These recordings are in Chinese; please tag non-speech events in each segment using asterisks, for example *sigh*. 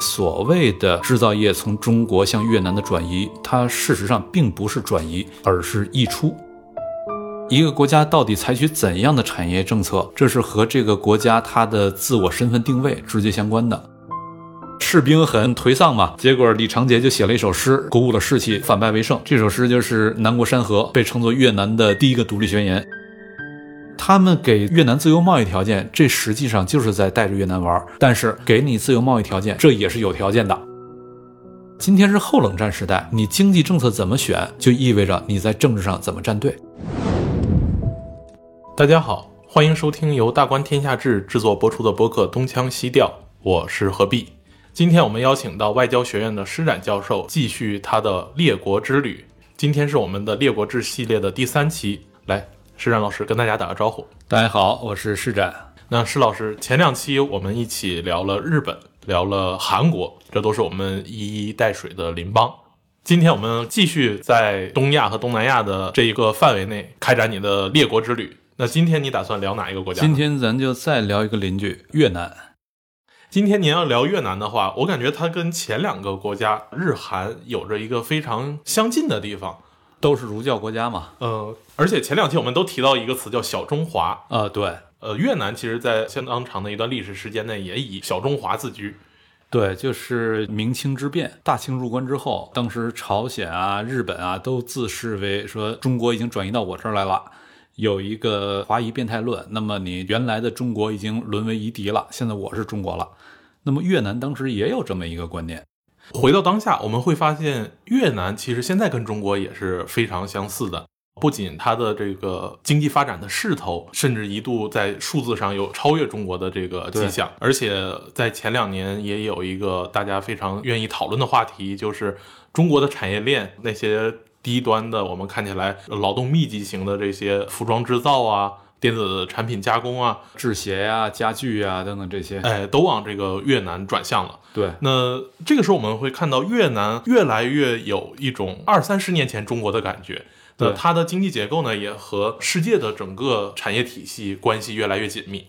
所谓的制造业从中国向越南的转移，它事实上并不是转移，而是溢出。一个国家到底采取怎样的产业政策，这是和这个国家它的自我身份定位直接相关的。士兵很颓丧嘛，结果李长杰就写了一首诗，鼓舞了士气，反败为胜。这首诗就是《南国山河》，被称作越南的第一个独立宣言。他们给越南自由贸易条件，这实际上就是在带着越南玩。但是给你自由贸易条件，这也是有条件的。今天是后冷战时代，你经济政策怎么选，就意味着你在政治上怎么站队。大家好，欢迎收听由大观天下志制作播出的播客《东腔西调》，我是何必。今天我们邀请到外交学院的施展教授，继续他的列国之旅。今天是我们的列国志系列的第三期，来。施展老师跟大家打个招呼。大家好，我是施展。那施老师，前两期我们一起聊了日本，聊了韩国，这都是我们一衣带水的邻邦。今天我们继续在东亚和东南亚的这一个范围内开展你的列国之旅。那今天你打算聊哪一个国家？今天咱就再聊一个邻居越南。今天您要聊越南的话，我感觉它跟前两个国家日韩有着一个非常相近的地方。都是儒教国家嘛，呃，而且前两期我们都提到一个词叫小中华，呃，对，呃，越南其实，在相当长的一段历史时间内，也以小中华自居，对，就是明清之变，大清入关之后，当时朝鲜啊、日本啊，都自视为说中国已经转移到我这儿来了，有一个华夷变态论，那么你原来的中国已经沦为夷狄了，现在我是中国了，那么越南当时也有这么一个观念。回到当下，我们会发现越南其实现在跟中国也是非常相似的。不仅它的这个经济发展的势头，甚至一度在数字上有超越中国的这个迹象，而且在前两年也有一个大家非常愿意讨论的话题，就是中国的产业链那些低端的，我们看起来劳动密集型的这些服装制造啊。电子产品加工啊，制鞋呀、家具呀等等这些，哎，都往这个越南转向了。对，那这个时候我们会看到越南越来越有一种二三十年前中国的感觉。对，它的经济结构呢，也和世界的整个产业体系关系越来越紧密。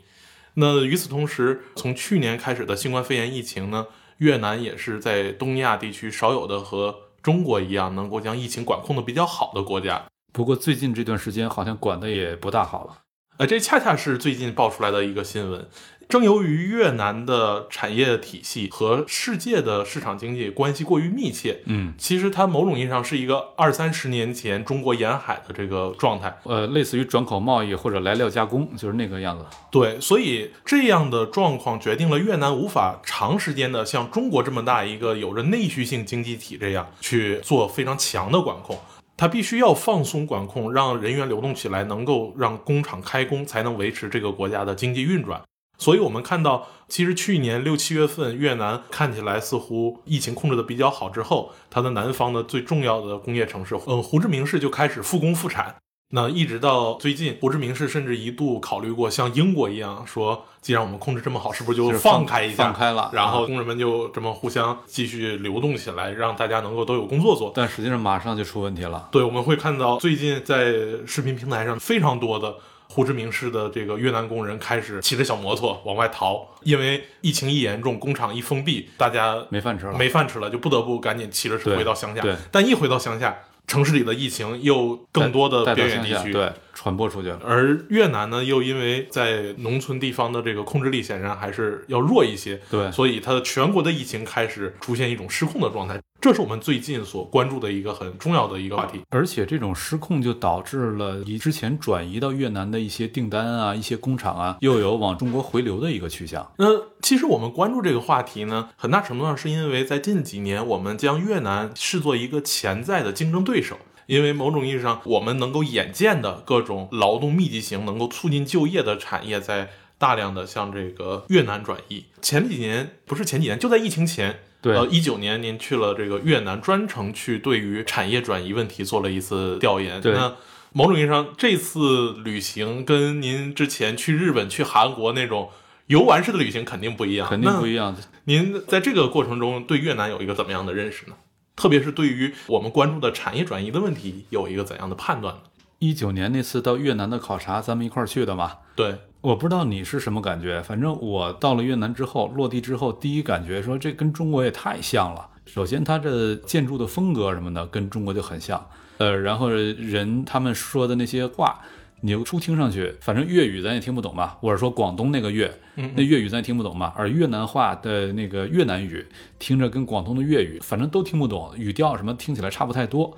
那与此同时，从去年开始的新冠肺炎疫情呢，越南也是在东亚地区少有的和中国一样能够将疫情管控的比较好的国家。不过最近这段时间好像管的也不大好了。呃，这恰恰是最近爆出来的一个新闻。正由于越南的产业体系和世界的市场经济关系过于密切，嗯，其实它某种意义上是一个二三十年前中国沿海的这个状态，呃，类似于转口贸易或者来料加工，就是那个样子。对，所以这样的状况决定了越南无法长时间的像中国这么大一个有着内需性经济体这样去做非常强的管控。它必须要放松管控，让人员流动起来，能够让工厂开工，才能维持这个国家的经济运转。所以，我们看到，其实去年六七月份，越南看起来似乎疫情控制的比较好之后，它的南方的最重要的工业城市，嗯，胡志明市就开始复工复产。那一直到最近，胡志明市甚至一度考虑过像英国一样，说既然我们控制这么好，是不是就放开一下，放开了，然后工人们就这么互相继续流动起来，让大家能够都有工作做。但实际上马上就出问题了。对，我们会看到最近在视频平台上非常多的胡志明市的这个越南工人开始骑着小摩托往外逃，因为疫情一严重，工厂一封闭，大家没饭吃了，没饭吃了，就不得不赶紧骑着车回到乡下。对，但一回到乡下。城市里的疫情又更多的边远地区对传播出去了，而越南呢，又因为在农村地方的这个控制力显然还是要弱一些，对，所以它的全国的疫情开始出现一种失控的状态。这是我们最近所关注的一个很重要的一个话题，而且这种失控就导致了以之前转移到越南的一些订单啊、一些工厂啊，又有往中国回流的一个趋向。那其实我们关注这个话题呢，很大程度上是因为在近几年，我们将越南视作一个潜在的竞争对手，因为某种意义上，我们能够眼见的各种劳动密集型、能够促进就业的产业，在大量的向这个越南转移。前几年不是前几年，就在疫情前。对，呃，一九年您去了这个越南，专程去对于产业转移问题做了一次调研。对，那某种意义上，这次旅行跟您之前去日本、去韩国那种游玩式的旅行肯定不一样，肯定不一样。您在这个过程中对越南有一个怎么样的认识呢？特别是对于我们关注的产业转移的问题，有一个怎样的判断呢？一九年那次到越南的考察，咱们一块儿去的嘛。对，我不知道你是什么感觉，反正我到了越南之后，落地之后，第一感觉说这跟中国也太像了。首先，它这建筑的风格什么的跟中国就很像，呃，然后人他们说的那些话，你初听上去，反正粤语咱也听不懂嘛，或者说广东那个粤，那粤语咱也听不懂嘛，而越南话的那个越南语听着跟广东的粤语，反正都听不懂，语调什么听起来差不太多。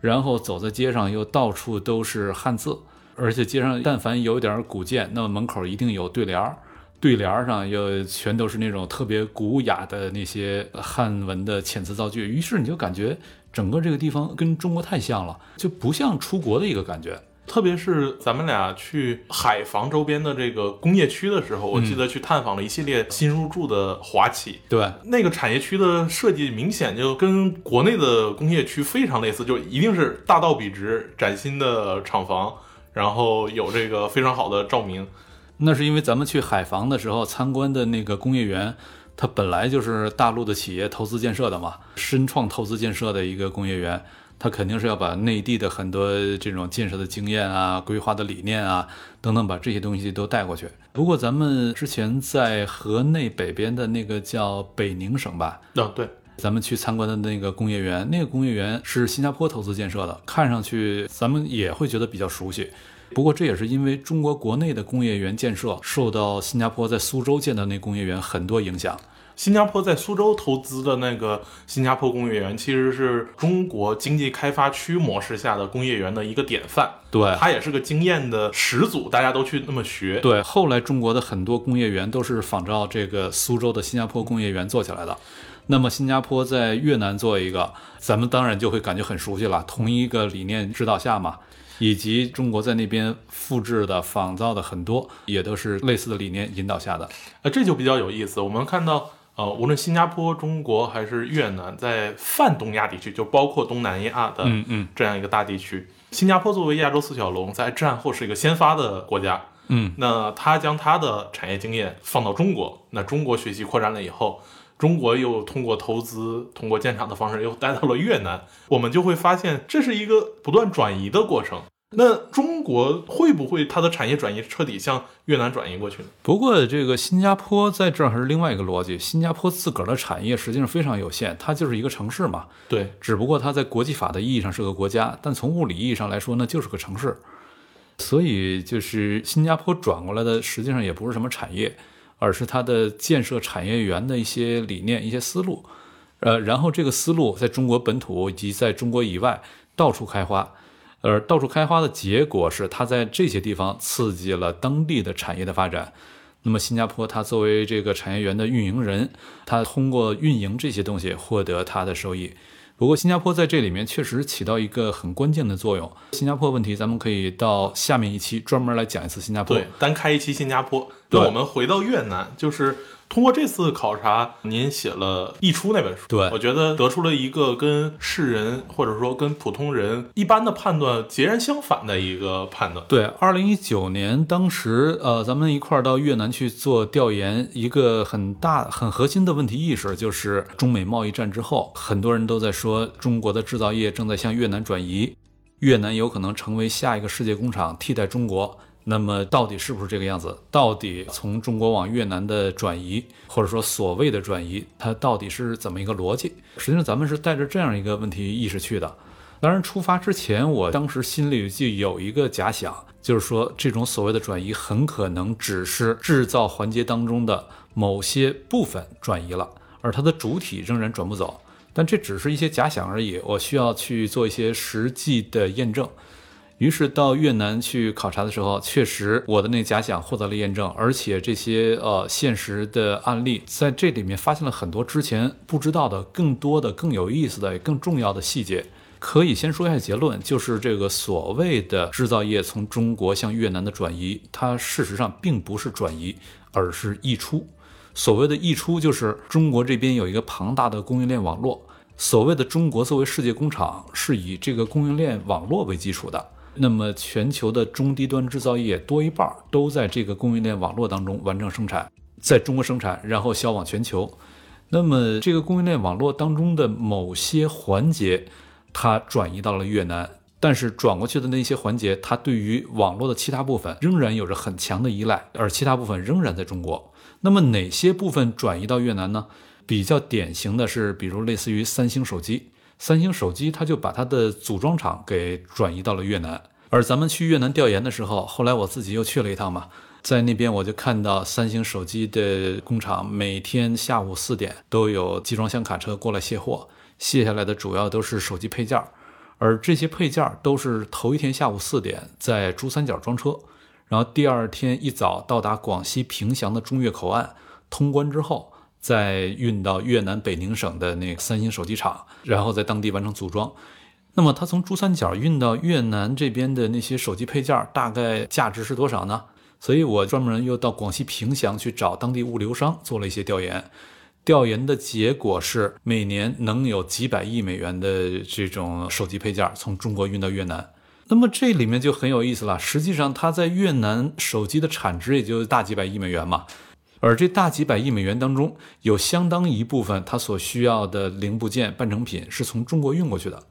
然后走在街上又到处都是汉字。而且街上但凡有点古建，那么门口一定有对联儿，对联儿上又全都是那种特别古雅的那些汉文的遣词造句。于是你就感觉整个这个地方跟中国太像了，就不像出国的一个感觉。特别是咱们俩去海防周边的这个工业区的时候，我记得去探访了一系列新入驻的华企。对，那个产业区的设计明显就跟国内的工业区非常类似，就一定是大道笔直、崭新的厂房。然后有这个非常好的照明，那是因为咱们去海防的时候参观的那个工业园，它本来就是大陆的企业投资建设的嘛，深创投资建设的一个工业园，它肯定是要把内地的很多这种建设的经验啊、规划的理念啊等等，把这些东西都带过去。不过咱们之前在河内北边的那个叫北宁省吧？啊，对。咱们去参观的那个工业园，那个工业园是新加坡投资建设的，看上去咱们也会觉得比较熟悉。不过这也是因为中国国内的工业园建设受到新加坡在苏州建的那工业园很多影响。新加坡在苏州投资的那个新加坡工业园，其实是中国经济开发区模式下的工业园的一个典范。对，它也是个经验的始祖，大家都去那么学。对，后来中国的很多工业园都是仿照这个苏州的新加坡工业园做起来的。那么新加坡在越南做一个，咱们当然就会感觉很熟悉了。同一个理念指导下嘛，以及中国在那边复制的、仿造的很多，也都是类似的理念引导下的。呃，这就比较有意思。我们看到，呃，无论新加坡、中国还是越南，在泛东亚地区，就包括东南亚的这样一个大地区，新加坡作为亚洲四小龙，在战后是一个先发的国家。嗯，那他将他的产业经验放到中国，那中国学习扩展了以后。中国又通过投资、通过建厂的方式又带到了越南，我们就会发现这是一个不断转移的过程。那中国会不会它的产业转移彻底向越南转移过去呢？不过这个新加坡在这儿还是另外一个逻辑，新加坡自个儿的产业实际上非常有限，它就是一个城市嘛。对，只不过它在国际法的意义上是个国家，但从物理意义上来说呢，就是个城市。所以就是新加坡转过来的实际上也不是什么产业。而是它的建设产业园的一些理念、一些思路，呃，然后这个思路在中国本土以及在中国以外到处开花，而到处开花的结果是，它在这些地方刺激了当地的产业的发展。那么，新加坡它作为这个产业园的运营人，它通过运营这些东西获得它的收益。不过，新加坡在这里面确实起到一个很关键的作用。新加坡问题，咱们可以到下面一期专门来讲一次新加坡，对，单开一期新加坡。那我们回到越南，就是。通过这次考察，您写了《溢出》那本书，对我觉得得出了一个跟世人或者说跟普通人一般的判断截然相反的一个判断。对，二零一九年当时，呃，咱们一块儿到越南去做调研，一个很大很核心的问题意识就是中美贸易战之后，很多人都在说中国的制造业正在向越南转移，越南有可能成为下一个世界工厂，替代中国。那么到底是不是这个样子？到底从中国往越南的转移，或者说所谓的转移，它到底是怎么一个逻辑？实际上，咱们是带着这样一个问题意识去的。当然，出发之前，我当时心里就有一个假想，就是说，这种所谓的转移很可能只是制造环节当中的某些部分转移了，而它的主体仍然转不走。但这只是一些假想而已，我需要去做一些实际的验证。于是到越南去考察的时候，确实我的那假想获得了验证，而且这些呃现实的案例在这里面发现了很多之前不知道的、更多的、更有意思的、更重要的细节。可以先说一下结论，就是这个所谓的制造业从中国向越南的转移，它事实上并不是转移，而是溢出。所谓的溢出，就是中国这边有一个庞大的供应链网络。所谓的中国作为世界工厂，是以这个供应链网络为基础的。那么，全球的中低端制造业多一半都在这个供应链网络当中完成生产，在中国生产，然后销往全球。那么，这个供应链网络当中的某些环节，它转移到了越南，但是转过去的那些环节，它对于网络的其他部分仍然有着很强的依赖，而其他部分仍然在中国。那么哪些部分转移到越南呢？比较典型的是，比如类似于三星手机，三星手机它就把它的组装厂给转移到了越南。而咱们去越南调研的时候，后来我自己又去了一趟嘛，在那边我就看到三星手机的工厂每天下午四点都有集装箱卡车过来卸货，卸下来的主要都是手机配件儿。而这些配件都是头一天下午四点在珠三角装车，然后第二天一早到达广西凭祥的中越口岸，通关之后再运到越南北宁省的那个三星手机厂，然后在当地完成组装。那么它从珠三角运到越南这边的那些手机配件大概价值是多少呢？所以我专门又到广西凭祥去找当地物流商做了一些调研。调研的结果是，每年能有几百亿美元的这种手机配件从中国运到越南。那么这里面就很有意思了。实际上，它在越南手机的产值也就大几百亿美元嘛。而这大几百亿美元当中，有相当一部分它所需要的零部件、半成品是从中国运过去的。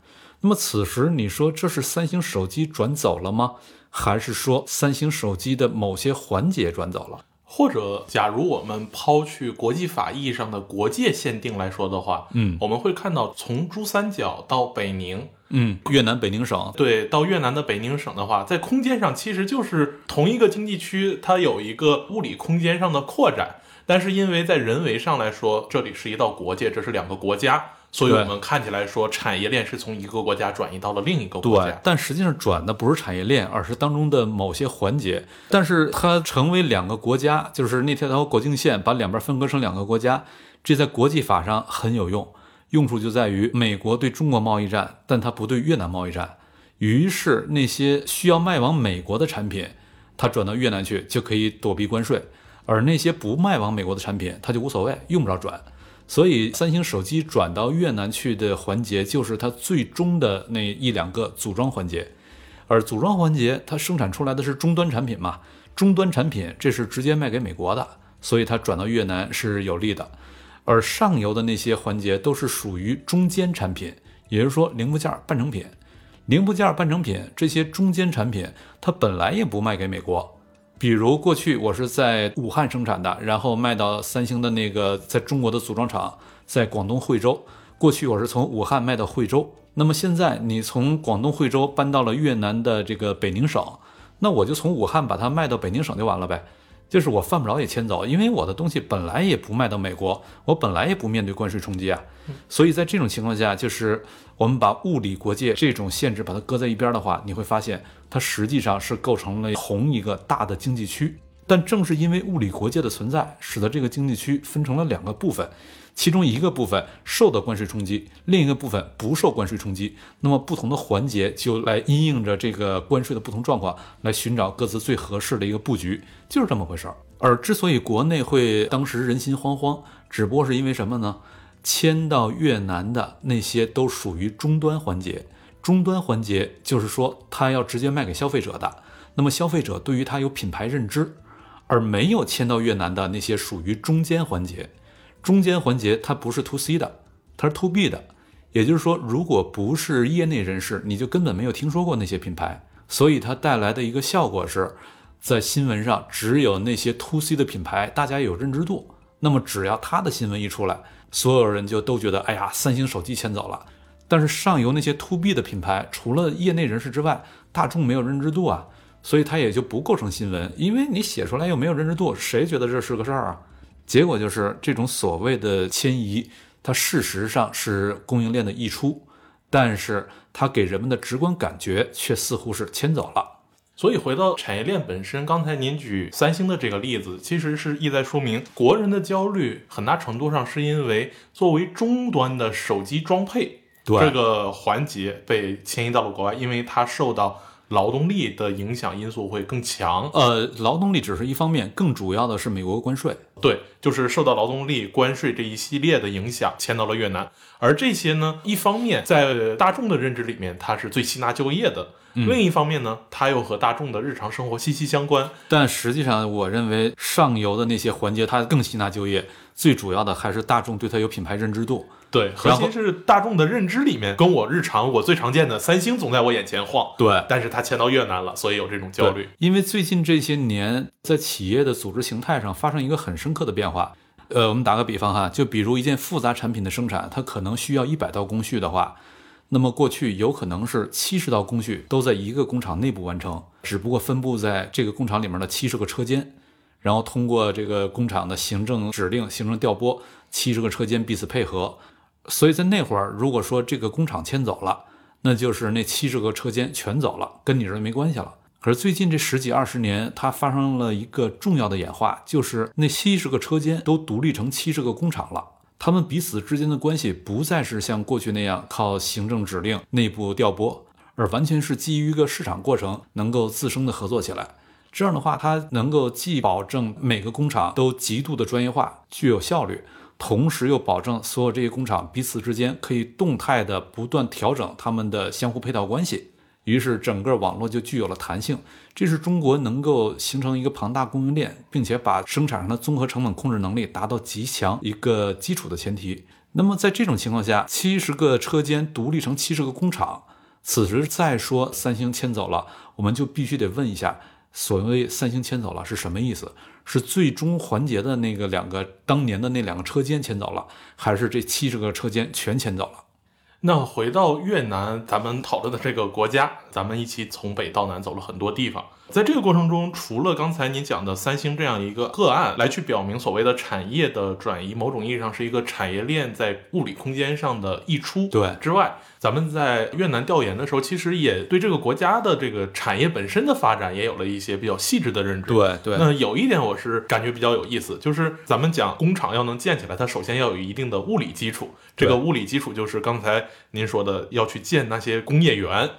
那么此时你说这是三星手机转走了吗？还是说三星手机的某些环节转走了？或者，假如我们抛去国际法意义上的国界限定来说的话，嗯，我们会看到从珠三角到北宁，嗯，越南北宁省，对，到越南的北宁省的话，在空间上其实就是同一个经济区，它有一个物理空间上的扩展，但是因为在人为上来说，这里是一道国界，这是两个国家。所以我们看起来说，产业链是从一个国家转移到了另一个国家，但实际上转的不是产业链，而是当中的某些环节。但是它成为两个国家，就是那条国境线把两边分割成两个国家，这在国际法上很有用，用处就在于美国对中国贸易战，但它不对越南贸易战。于是那些需要卖往美国的产品，它转到越南去就可以躲避关税，而那些不卖往美国的产品，它就无所谓，用不着转。所以，三星手机转到越南去的环节，就是它最终的那一两个组装环节。而组装环节，它生产出来的是终端产品嘛？终端产品这是直接卖给美国的，所以它转到越南是有利的。而上游的那些环节都是属于中间产品，也就是说零部件、半成品。零部件、半成品这些中间产品，它本来也不卖给美国。比如过去我是在武汉生产的，然后卖到三星的那个在中国的组装厂，在广东惠州。过去我是从武汉卖到惠州，那么现在你从广东惠州搬到了越南的这个北宁省，那我就从武汉把它卖到北宁省就完了呗。就是我犯不着也迁走，因为我的东西本来也不卖到美国，我本来也不面对关税冲击啊。所以在这种情况下，就是我们把物理国界这种限制把它搁在一边的话，你会发现它实际上是构成了同一个大的经济区。但正是因为物理国界的存在，使得这个经济区分成了两个部分。其中一个部分受到关税冲击，另一个部分不受关税冲击。那么不同的环节就来因应着这个关税的不同状况，来寻找各自最合适的一个布局，就是这么回事儿。而之所以国内会当时人心惶惶，只不过是因为什么呢？迁到越南的那些都属于终端环节，终端环节就是说他要直接卖给消费者的，那么消费者对于他有品牌认知，而没有迁到越南的那些属于中间环节。中间环节它不是 to C 的，它是 to B 的，也就是说，如果不是业内人士，你就根本没有听说过那些品牌。所以它带来的一个效果是，在新闻上只有那些 to C 的品牌大家有认知度。那么只要它的新闻一出来，所有人就都觉得，哎呀，三星手机迁走了。但是上游那些 to B 的品牌，除了业内人士之外，大众没有认知度啊，所以它也就不构成新闻，因为你写出来又没有认知度，谁觉得这是个事儿啊？结果就是这种所谓的迁移，它事实上是供应链的溢出，但是它给人们的直观感觉却似乎是迁走了。所以回到产业链本身，刚才您举三星的这个例子，其实是意在说明国人的焦虑很大程度上是因为作为终端的手机装配这个环节被迁移到了国外，因为它受到。劳动力的影响因素会更强，呃，劳动力只是一方面，更主要的是美国关税，对，就是受到劳动力关税这一系列的影响，迁到了越南。而这些呢，一方面在大众的认知里面，它是最吸纳就业的，另一方面呢，它又和大众的日常生活息息相关。但实际上，我认为上游的那些环节它更吸纳就业，最主要的还是大众对它有品牌认知度。对，核心是大众的认知里面，跟我日常我最常见的三星总在我眼前晃。对，但是它迁到越南了，所以有这种焦虑。因为最近这些年，在企业的组织形态上发生一个很深刻的变化。呃，我们打个比方哈，就比如一件复杂产品的生产，它可能需要一百道工序的话。那么过去有可能是七十道工序都在一个工厂内部完成，只不过分布在这个工厂里面的七十个车间，然后通过这个工厂的行政指令、行政调拨，七十个车间彼此配合。所以在那会儿，如果说这个工厂迁走了，那就是那七十个车间全走了，跟你这没关系了。可是最近这十几二十年，它发生了一个重要的演化，就是那七十个车间都独立成七十个工厂了。他们彼此之间的关系不再是像过去那样靠行政指令、内部调拨，而完全是基于一个市场过程，能够自生的合作起来。这样的话，它能够既保证每个工厂都极度的专业化、具有效率，同时又保证所有这些工厂彼此之间可以动态的不断调整他们的相互配套关系。于是整个网络就具有了弹性，这是中国能够形成一个庞大供应链，并且把生产上的综合成本控制能力达到极强一个基础的前提。那么在这种情况下，七十个车间独立成七十个工厂，此时再说三星迁走了，我们就必须得问一下，所谓三星迁走了是什么意思？是最终环节的那个两个当年的那两个车间迁走了，还是这七十个车间全迁走了？那回到越南，咱们讨论的这个国家，咱们一起从北到南走了很多地方。在这个过程中，除了刚才您讲的三星这样一个个案来去表明所谓的产业的转移，某种意义上是一个产业链在物理空间上的溢出，对之外，咱们在越南调研的时候，其实也对这个国家的这个产业本身的发展也有了一些比较细致的认知。对对。那有一点我是感觉比较有意思，就是咱们讲工厂要能建起来，它首先要有一定的物理基础。这个物理基础就是刚才您说的要去建那些工业园。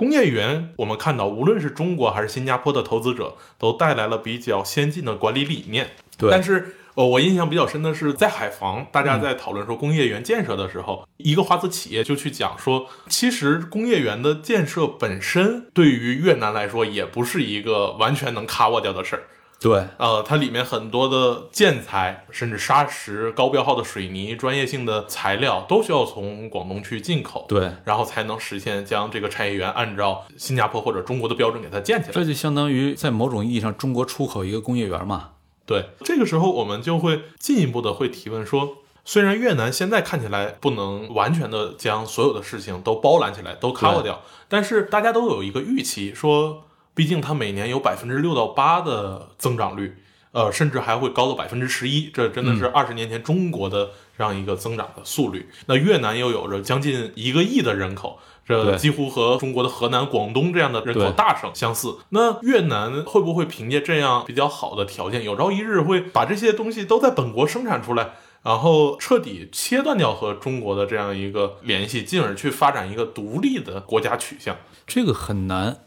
工业园，我们看到，无论是中国还是新加坡的投资者，都带来了比较先进的管理理念。对，但是，呃，我印象比较深的是，在海防，大家在讨论说工业园建设的时候，一个华资企业就去讲说，其实工业园的建设本身对于越南来说，也不是一个完全能 cover 掉的事儿。对，呃，它里面很多的建材，甚至砂石、高标号的水泥、专业性的材料，都需要从广东去进口，对，然后才能实现将这个产业园按照新加坡或者中国的标准给它建起来。这就相当于在某种意义上，中国出口一个工业园嘛。对，这个时候我们就会进一步的会提问说，虽然越南现在看起来不能完全的将所有的事情都包揽起来，都 cover 掉，但是大家都有一个预期说。毕竟它每年有百分之六到八的增长率，呃，甚至还会高到百分之十一，这真的是二十年前中国的这样一个增长的速率。那越南又有着将近一个亿的人口，这几乎和中国的河南、广东这样的人口大省相似。那越南会不会凭借这样比较好的条件，有朝一日会把这些东西都在本国生产出来，然后彻底切断掉和中国的这样一个联系，进而去发展一个独立的国家取向？这个很难。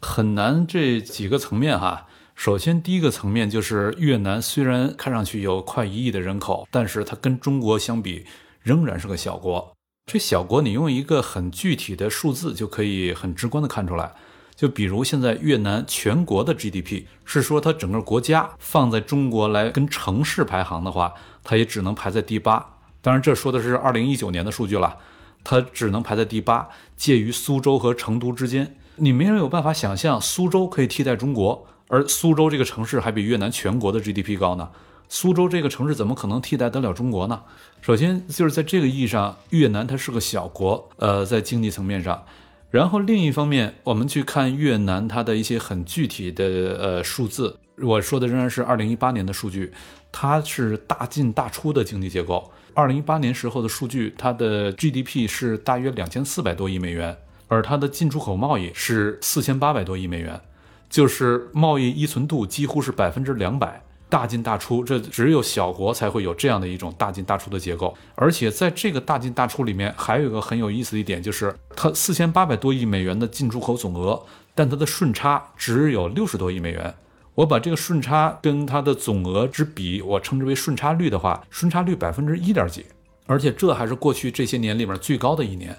很难，这几个层面哈。首先，第一个层面就是越南虽然看上去有快一亿的人口，但是它跟中国相比仍然是个小国。这小国，你用一个很具体的数字就可以很直观的看出来。就比如现在越南全国的 GDP，是说它整个国家放在中国来跟城市排行的话，它也只能排在第八。当然，这说的是二零一九年的数据了，它只能排在第八，介于苏州和成都之间。你没有办法想象苏州可以替代中国，而苏州这个城市还比越南全国的 GDP 高呢。苏州这个城市怎么可能替代得了中国呢？首先就是在这个意义上，越南它是个小国，呃，在经济层面上。然后另一方面，我们去看越南它的一些很具体的呃数字，我说的仍然是二零一八年的数据，它是大进大出的经济结构。二零一八年时候的数据，它的 GDP 是大约两千四百多亿美元。而它的进出口贸易是四千八百多亿美元，就是贸易依存度几乎是百分之两百，大进大出，这只有小国才会有这样的一种大进大出的结构。而且在这个大进大出里面，还有一个很有意思的一点，就是它四千八百多亿美元的进出口总额，但它的顺差只有六十多亿美元。我把这个顺差跟它的总额之比，我称之为顺差率的话，顺差率百分之一点几，而且这还是过去这些年里面最高的一年，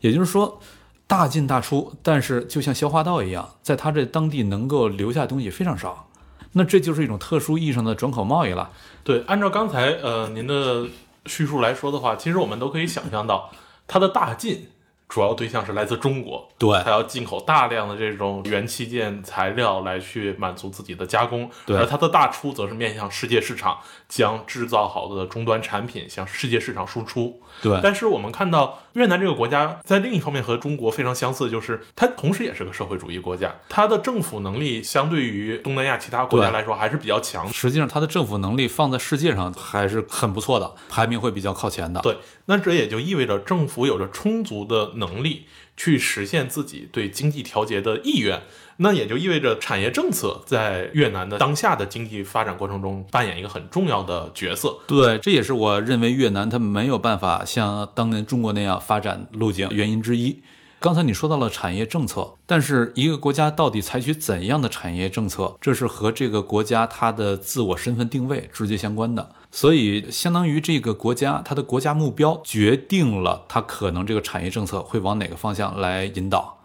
也就是说。大进大出，但是就像消化道一样，在他这当地能够留下东西非常少。那这就是一种特殊意义上的转口贸易了。对，按照刚才呃您的叙述来说的话，其实我们都可以想象到，它的大进主要对象是来自中国，对它要进口大量的这种元器件材料来去满足自己的加工，对而它的大出则是面向世界市场，将制造好的终端产品向世界市场输出。对但是我们看到越南这个国家在另一方面和中国非常相似，就是它同时也是个社会主义国家，它的政府能力相对于东南亚其他国家来说还是比较强。实际上，它的政府能力放在世界上还是很不错的，排名会比较靠前的。对，那这也就意味着政府有着充足的能力去实现自己对经济调节的意愿，那也就意味着产业政策在越南的当下的经济发展过程中扮演一个很重要的角色。对，这也是我认为越南它没有办法像当年中国那样发展路径原因之一。刚才你说到了产业政策，但是一个国家到底采取怎样的产业政策，这是和这个国家它的自我身份定位直接相关的。所以，相当于这个国家它的国家目标决定了它可能这个产业政策会往哪个方向来引导。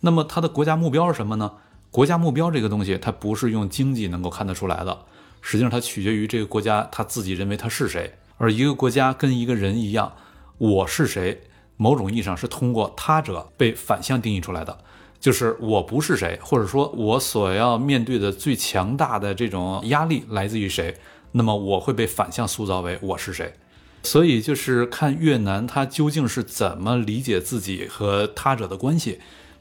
那么，它的国家目标是什么呢？国家目标这个东西，它不是用经济能够看得出来的，实际上它取决于这个国家他自己认为他是谁。而一个国家跟一个人一样，我是谁，某种意义上是通过他者被反向定义出来的。就是我不是谁，或者说我所要面对的最强大的这种压力来自于谁，那么我会被反向塑造为我是谁。所以就是看越南它究竟是怎么理解自己和他者的关系，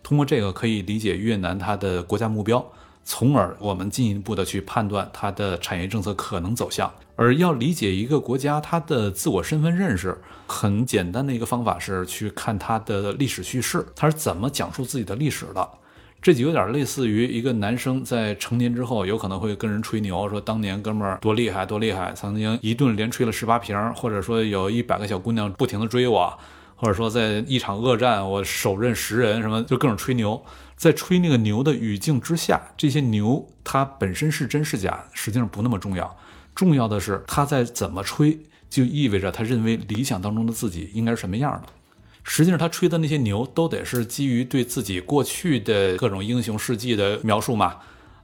通过这个可以理解越南它的国家目标，从而我们进一步的去判断它的产业政策可能走向。而要理解一个国家它的自我身份认识，很简单的一个方法是去看它的历史叙事，它是怎么讲述自己的历史的。这就有点类似于一个男生在成年之后，有可能会跟人吹牛，说当年哥们儿多厉害多厉害，曾经一顿连吹了十八瓶，或者说有一百个小姑娘不停的追我，或者说在一场恶战我手刃十人，什么就各种吹牛。在吹那个牛的语境之下，这些牛它本身是真是假，实际上不那么重要，重要的是他在怎么吹，就意味着他认为理想当中的自己应该是什么样的。实际上，他吹的那些牛都得是基于对自己过去的各种英雄事迹的描述嘛。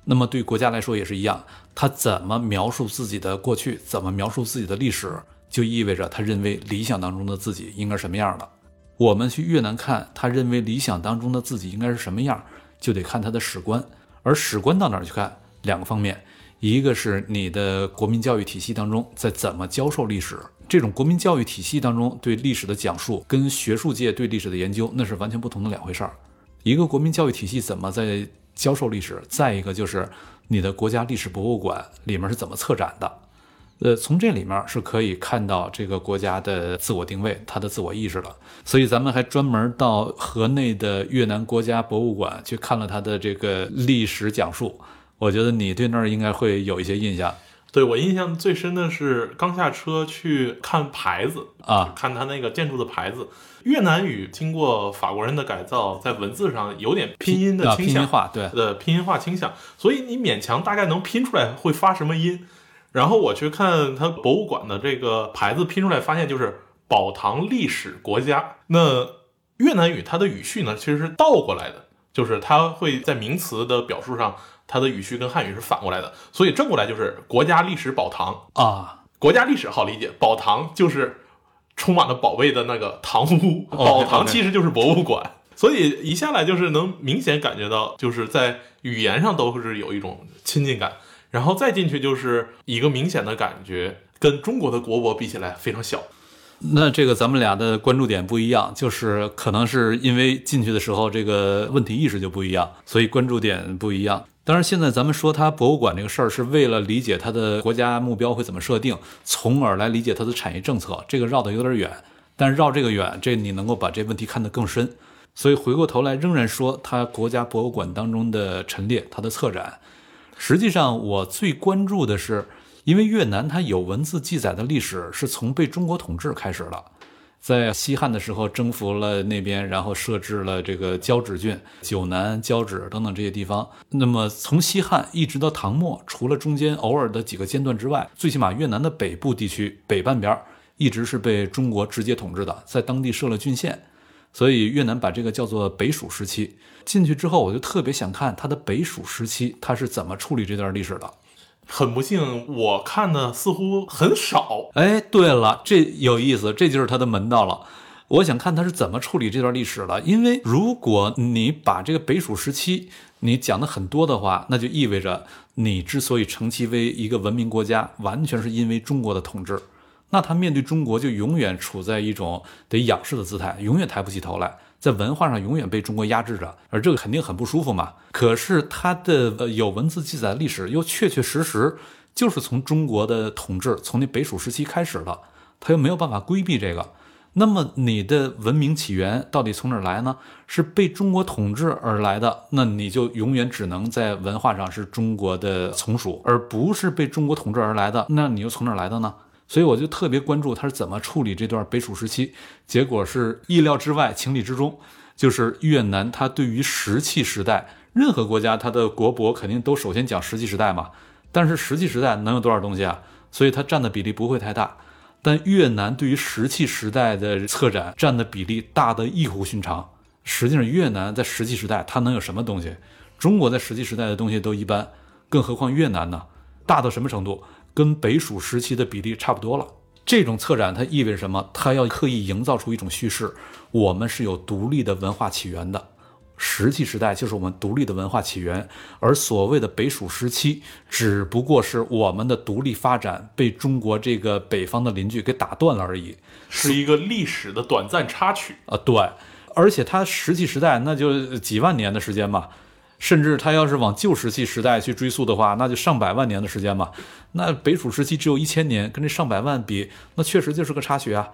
那么对国家来说也是一样，他怎么描述自己的过去，怎么描述自己的历史，就意味着他认为理想当中的自己应该什么样了。我们去越南看，他认为理想当中的自己应该是什么样，就得看他的史观。而史观到哪儿去看？两个方面，一个是你的国民教育体系当中在怎么教授历史，这种国民教育体系当中对历史的讲述，跟学术界对历史的研究那是完全不同的两回事儿。一个国民教育体系怎么在教授历史，再一个就是你的国家历史博物馆里面是怎么策展的。呃，从这里面是可以看到这个国家的自我定位，它的自我意识了。所以咱们还专门到河内的越南国家博物馆去看了它的这个历史讲述。我觉得你对那儿应该会有一些印象对我印象最深的是刚下车去看牌子啊，看它那个建筑的牌子。越南语经过法国人的改造，在文字上有点拼音的啊倾向，拼音化，对，的拼音化倾向，所以你勉强大概能拼出来会发什么音。然后我去看它博物馆的这个牌子拼出来，发现就是宝堂历史国家。那越南语它的语序呢，其实是倒过来的，就是它会在名词的表述上，它的语序跟汉语是反过来的，所以正过来就是国家历史宝堂。啊，国家历史好理解，宝堂就是充满了宝贝的那个堂屋，*laughs* 宝堂其实就是博物馆。所以一下来就是能明显感觉到，就是在语言上都是有一种亲近感，然后再进去就是一个明显的感觉，跟中国的国博比起来非常小。那这个咱们俩的关注点不一样，就是可能是因为进去的时候这个问题意识就不一样，所以关注点不一样。当然，现在咱们说它博物馆这个事儿，是为了理解它的国家目标会怎么设定，从而来理解它的产业政策。这个绕得有点远，但是绕这个远，这你能够把这问题看得更深。所以回过头来，仍然说它国家博物馆当中的陈列，它的策展。实际上，我最关注的是，因为越南它有文字记载的历史是从被中国统治开始了，在西汉的时候征服了那边，然后设置了这个交趾郡、九南、交趾等等这些地方。那么从西汉一直到唐末，除了中间偶尔的几个间断之外，最起码越南的北部地区北半边一直是被中国直接统治的，在当地设了郡县。所以越南把这个叫做北蜀时期。进去之后，我就特别想看它的北蜀时期，它是怎么处理这段历史的。很不幸，我看的似乎很少。哎，对了，这有意思，这就是它的门道了。我想看他是怎么处理这段历史的，因为如果你把这个北蜀时期你讲的很多的话，那就意味着你之所以称其为一个文明国家，完全是因为中国的统治。那他面对中国就永远处在一种得仰视的姿态，永远抬不起头来。在文化上永远被中国压制着，而这个肯定很不舒服嘛。可是他的呃有文字记载的历史又确确实实就是从中国的统治从那北蜀时期开始的，他又没有办法规避这个。那么你的文明起源到底从哪儿来呢？是被中国统治而来的，那你就永远只能在文化上是中国的从属，而不是被中国统治而来的，那你又从哪儿来的呢？所以我就特别关注他是怎么处理这段北蜀时期，结果是意料之外，情理之中。就是越南，它对于石器时代，任何国家它的国博肯定都首先讲石器时代嘛。但是石器时代能有多少东西啊？所以它占的比例不会太大。但越南对于石器时代的策展占的比例大得异乎寻常。实际上，越南在石器时代它能有什么东西？中国在石器时代的东西都一般，更何况越南呢？大到什么程度？跟北蜀时期的比例差不多了。这种策展它意味着什么？它要刻意营造出一种叙事：我们是有独立的文化起源的，石器时代就是我们独立的文化起源，而所谓的北蜀时期只不过是我们的独立发展被中国这个北方的邻居给打断了而已，是一个历史的短暂插曲啊。对，而且它石器时代那就几万年的时间嘛。甚至他要是往旧石器时代去追溯的话，那就上百万年的时间嘛。那北蜀时期只有一千年，跟这上百万比，那确实就是个插曲啊。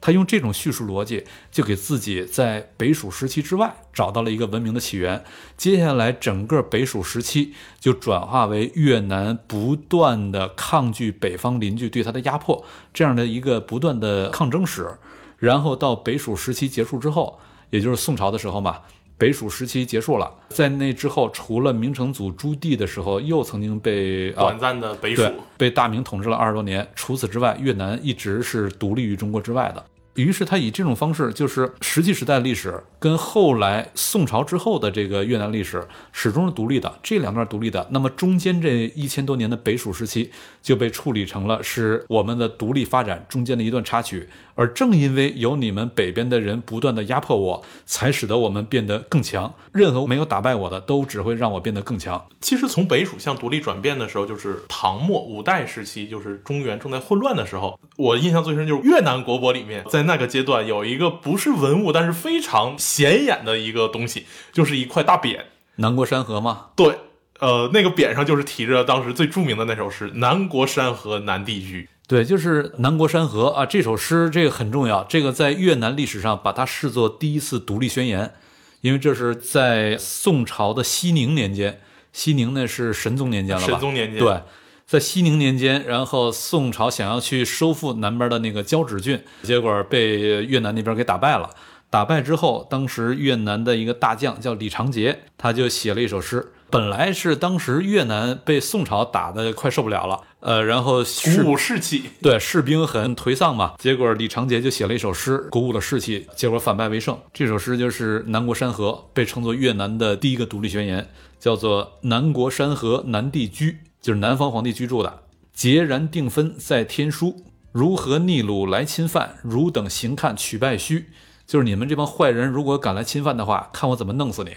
他用这种叙述逻辑，就给自己在北蜀时期之外找到了一个文明的起源。接下来，整个北蜀时期就转化为越南不断的抗拒北方邻居对他的压迫这样的一个不断的抗争史。然后到北蜀时期结束之后，也就是宋朝的时候嘛。北蜀时期结束了，在那之后，除了明成祖朱棣的时候，又曾经被短暂的北蜀被大明统治了二十多年。除此之外，越南一直是独立于中国之外的。于是他以这种方式，就是石器时代历史跟后来宋朝之后的这个越南历史始终是独立的，这两段独立的。那么中间这一千多年的北蜀时期就被处理成了是我们的独立发展中间的一段插曲。而正因为有你们北边的人不断的压迫我，才使得我们变得更强。任何没有打败我的，都只会让我变得更强。其实从北蜀向独立转变的时候，就是唐末五代时期，就是中原正在混乱的时候。我印象最深就是越南国博里面，在那个阶段有一个不是文物，但是非常显眼的一个东西，就是一块大匾，南国山河吗？对，呃，那个匾上就是提着当时最著名的那首诗：“南国山河南地居。”对，就是南国山河啊，这首诗这个很重要，这个在越南历史上把它视作第一次独立宣言，因为这是在宋朝的熙宁年间，熙宁那是神宗年间了吧？神宗年间。对，在熙宁年间，然后宋朝想要去收复南边的那个交趾郡，结果被越南那边给打败了。打败之后，当时越南的一个大将叫李长杰，他就写了一首诗。本来是当时越南被宋朝打的快受不了了，呃，然后鼓舞士气，对士兵很颓丧嘛。结果李长杰就写了一首诗，鼓舞了士气，结果反败为胜。这首诗就是《南国山河》，被称作越南的第一个独立宣言，叫做“南国山河南地居”，就是南方皇帝居住的。截然定分在天书，如何逆鲁来侵犯？汝等行看取败须，就是你们这帮坏人，如果敢来侵犯的话，看我怎么弄死你。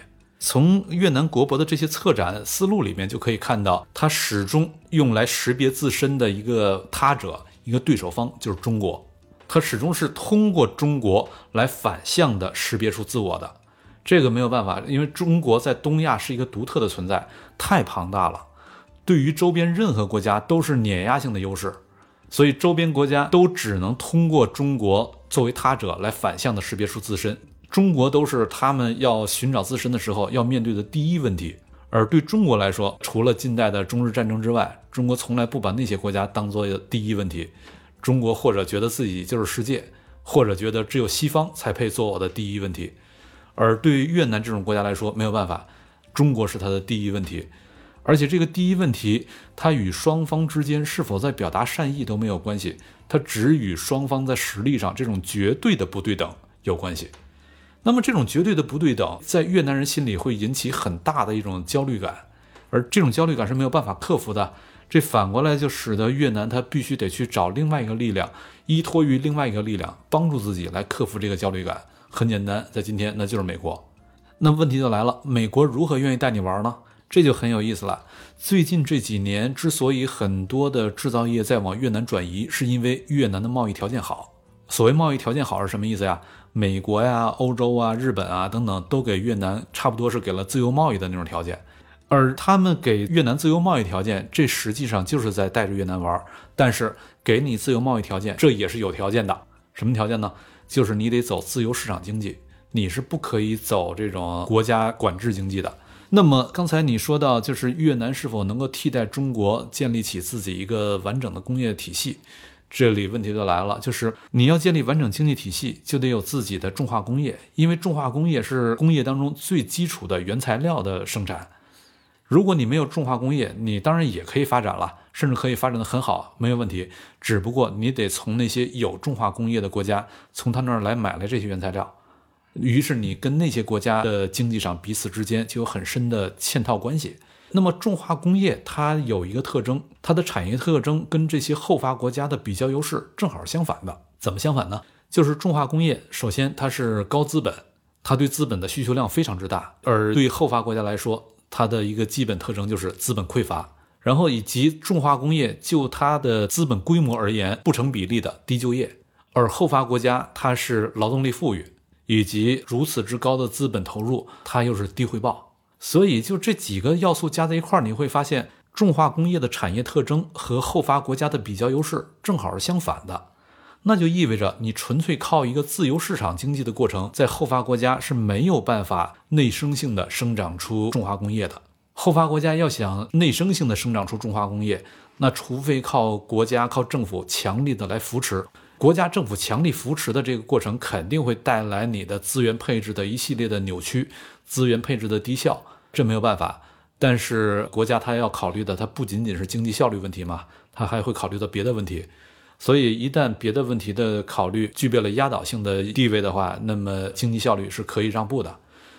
从越南国博的这些策展思路里面就可以看到，它始终用来识别自身的一个他者、一个对手方就是中国，它始终是通过中国来反向的识别出自我的。这个没有办法，因为中国在东亚是一个独特的存在，太庞大了，对于周边任何国家都是碾压性的优势，所以周边国家都只能通过中国作为他者来反向的识别出自身。中国都是他们要寻找自身的时候要面对的第一问题，而对中国来说，除了近代的中日战争之外，中国从来不把那些国家当做第一问题。中国或者觉得自己就是世界，或者觉得只有西方才配做我的第一问题。而对于越南这种国家来说，没有办法，中国是他的第一问题，而且这个第一问题，它与双方之间是否在表达善意都没有关系，它只与双方在实力上这种绝对的不对等有关系。那么这种绝对的不对等，在越南人心里会引起很大的一种焦虑感，而这种焦虑感是没有办法克服的。这反过来就使得越南他必须得去找另外一个力量，依托于另外一个力量帮助自己来克服这个焦虑感。很简单，在今天那就是美国。那问题就来了，美国如何愿意带你玩呢？这就很有意思了。最近这几年之所以很多的制造业在往越南转移，是因为越南的贸易条件好。所谓贸易条件好是什么意思呀？美国呀、欧洲啊、日本啊等等都给越南差不多是给了自由贸易的那种条件。而他们给越南自由贸易条件，这实际上就是在带着越南玩。但是给你自由贸易条件，这也是有条件的。什么条件呢？就是你得走自由市场经济，你是不可以走这种国家管制经济的。那么刚才你说到，就是越南是否能够替代中国建立起自己一个完整的工业体系？这里问题就来了，就是你要建立完整经济体系，就得有自己的重化工业，因为重化工业是工业当中最基础的原材料的生产。如果你没有重化工业，你当然也可以发展了，甚至可以发展的很好，没有问题。只不过你得从那些有重化工业的国家，从他那儿来买来这些原材料，于是你跟那些国家的经济上彼此之间就有很深的嵌套关系。那么重化工业它有一个特征，它的产业特征跟这些后发国家的比较优势正好相反的。怎么相反呢？就是重化工业首先它是高资本，它对资本的需求量非常之大，而对后发国家来说。它的一个基本特征就是资本匮乏，然后以及重化工业就它的资本规模而言不成比例的低就业，而后发国家它是劳动力富裕，以及如此之高的资本投入，它又是低回报，所以就这几个要素加在一块儿，你会发现重化工业的产业特征和后发国家的比较优势正好是相反的。那就意味着，你纯粹靠一个自由市场经济的过程，在后发国家是没有办法内生性的生长出重化工业的。后发国家要想内生性的生长出重化工业，那除非靠国家、靠政府强力的来扶持。国家政府强力扶持的这个过程，肯定会带来你的资源配置的一系列的扭曲，资源配置的低效，这没有办法。但是国家它要考虑的，它不仅仅是经济效率问题嘛，它还会考虑到别的问题。所以，一旦别的问题的考虑具备了压倒性的地位的话，那么经济效率是可以让步的。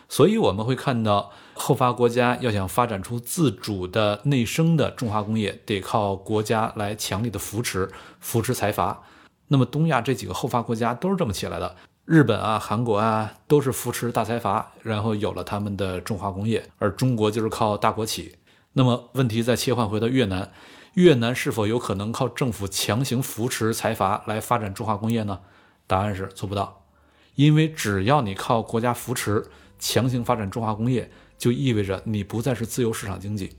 所以，我们会看到后发国家要想发展出自主的内生的重化工业，得靠国家来强力的扶持，扶持财阀。那么，东亚这几个后发国家都是这么起来的，日本啊、韩国啊，都是扶持大财阀，然后有了他们的重化工业，而中国就是靠大国企。那么，问题再切换回到越南。越南是否有可能靠政府强行扶持财阀来发展重化工业呢？答案是做不到，因为只要你靠国家扶持强行发展重化工业，就意味着你不再是自由市场经济，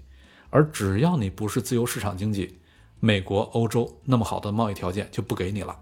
而只要你不是自由市场经济，美国、欧洲那么好的贸易条件就不给你了，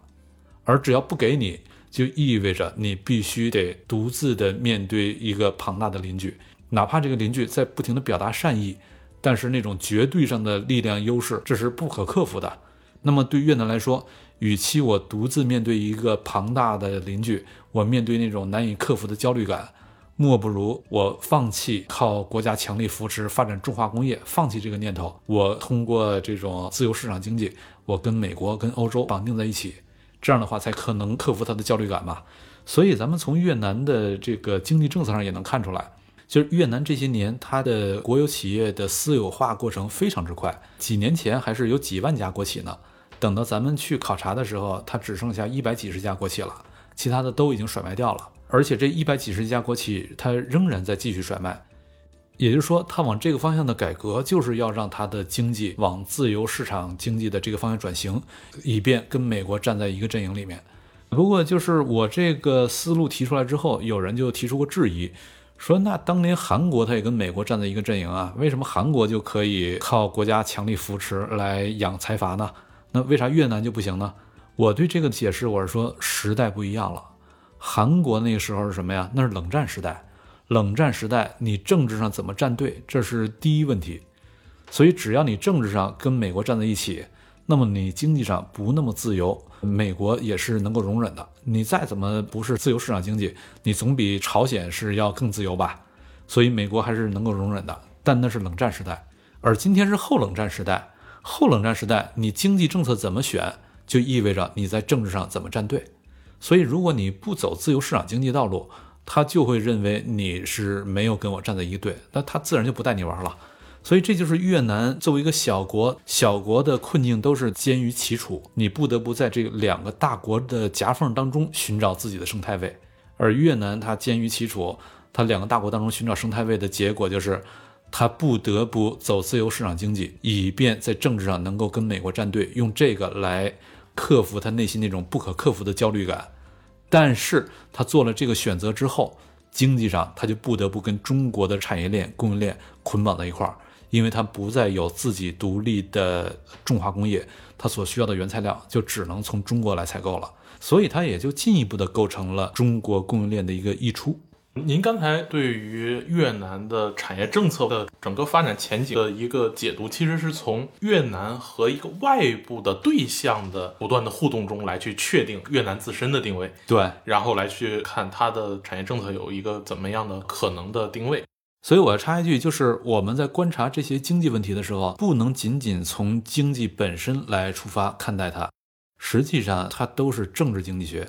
而只要不给你，就意味着你必须得独自的面对一个庞大的邻居，哪怕这个邻居在不停的表达善意。但是那种绝对上的力量优势，这是不可克服的。那么对越南来说，与其我独自面对一个庞大的邻居，我面对那种难以克服的焦虑感，莫不如我放弃靠国家强力扶持发展重化工业，放弃这个念头。我通过这种自由市场经济，我跟美国、跟欧洲绑定在一起，这样的话才可能克服他的焦虑感嘛。所以咱们从越南的这个经济政策上也能看出来。就是越南这些年，它的国有企业的私有化过程非常之快。几年前还是有几万家国企呢，等到咱们去考察的时候，它只剩下一百几十家国企了，其他的都已经甩卖掉了。而且这一百几十家国企，它仍然在继续甩卖。也就是说，他往这个方向的改革，就是要让他的经济往自由市场经济的这个方向转型，以便跟美国站在一个阵营里面。不过，就是我这个思路提出来之后，有人就提出过质疑。说那当年韩国他也跟美国站在一个阵营啊，为什么韩国就可以靠国家强力扶持来养财阀呢？那为啥越南就不行呢？我对这个解释我是说时代不一样了。韩国那个时候是什么呀？那是冷战时代，冷战时代你政治上怎么站队，这是第一问题。所以只要你政治上跟美国站在一起。那么你经济上不那么自由，美国也是能够容忍的。你再怎么不是自由市场经济，你总比朝鲜是要更自由吧？所以美国还是能够容忍的。但那是冷战时代，而今天是后冷战时代。后冷战时代，你经济政策怎么选，就意味着你在政治上怎么站队。所以如果你不走自由市场经济道路，他就会认为你是没有跟我站在一队，那他自然就不带你玩了。所以这就是越南作为一个小国，小国的困境都是艰于其楚，你不得不在这两个大国的夹缝当中寻找自己的生态位。而越南它艰于其楚，它两个大国当中寻找生态位的结果就是，它不得不走自由市场经济，以便在政治上能够跟美国站队，用这个来克服他内心那种不可克服的焦虑感。但是他做了这个选择之后，经济上他就不得不跟中国的产业链、供应链捆绑在一块儿。因为他不再有自己独立的重化工业，他所需要的原材料就只能从中国来采购了，所以他也就进一步的构成了中国供应链的一个溢出。您刚才对于越南的产业政策的整个发展前景的一个解读，其实是从越南和一个外部的对象的不断的互动中来去确定越南自身的定位，对，然后来去看它的产业政策有一个怎么样的可能的定位。所以我要插一句，就是我们在观察这些经济问题的时候，不能仅仅从经济本身来出发看待它，实际上它都是政治经济学，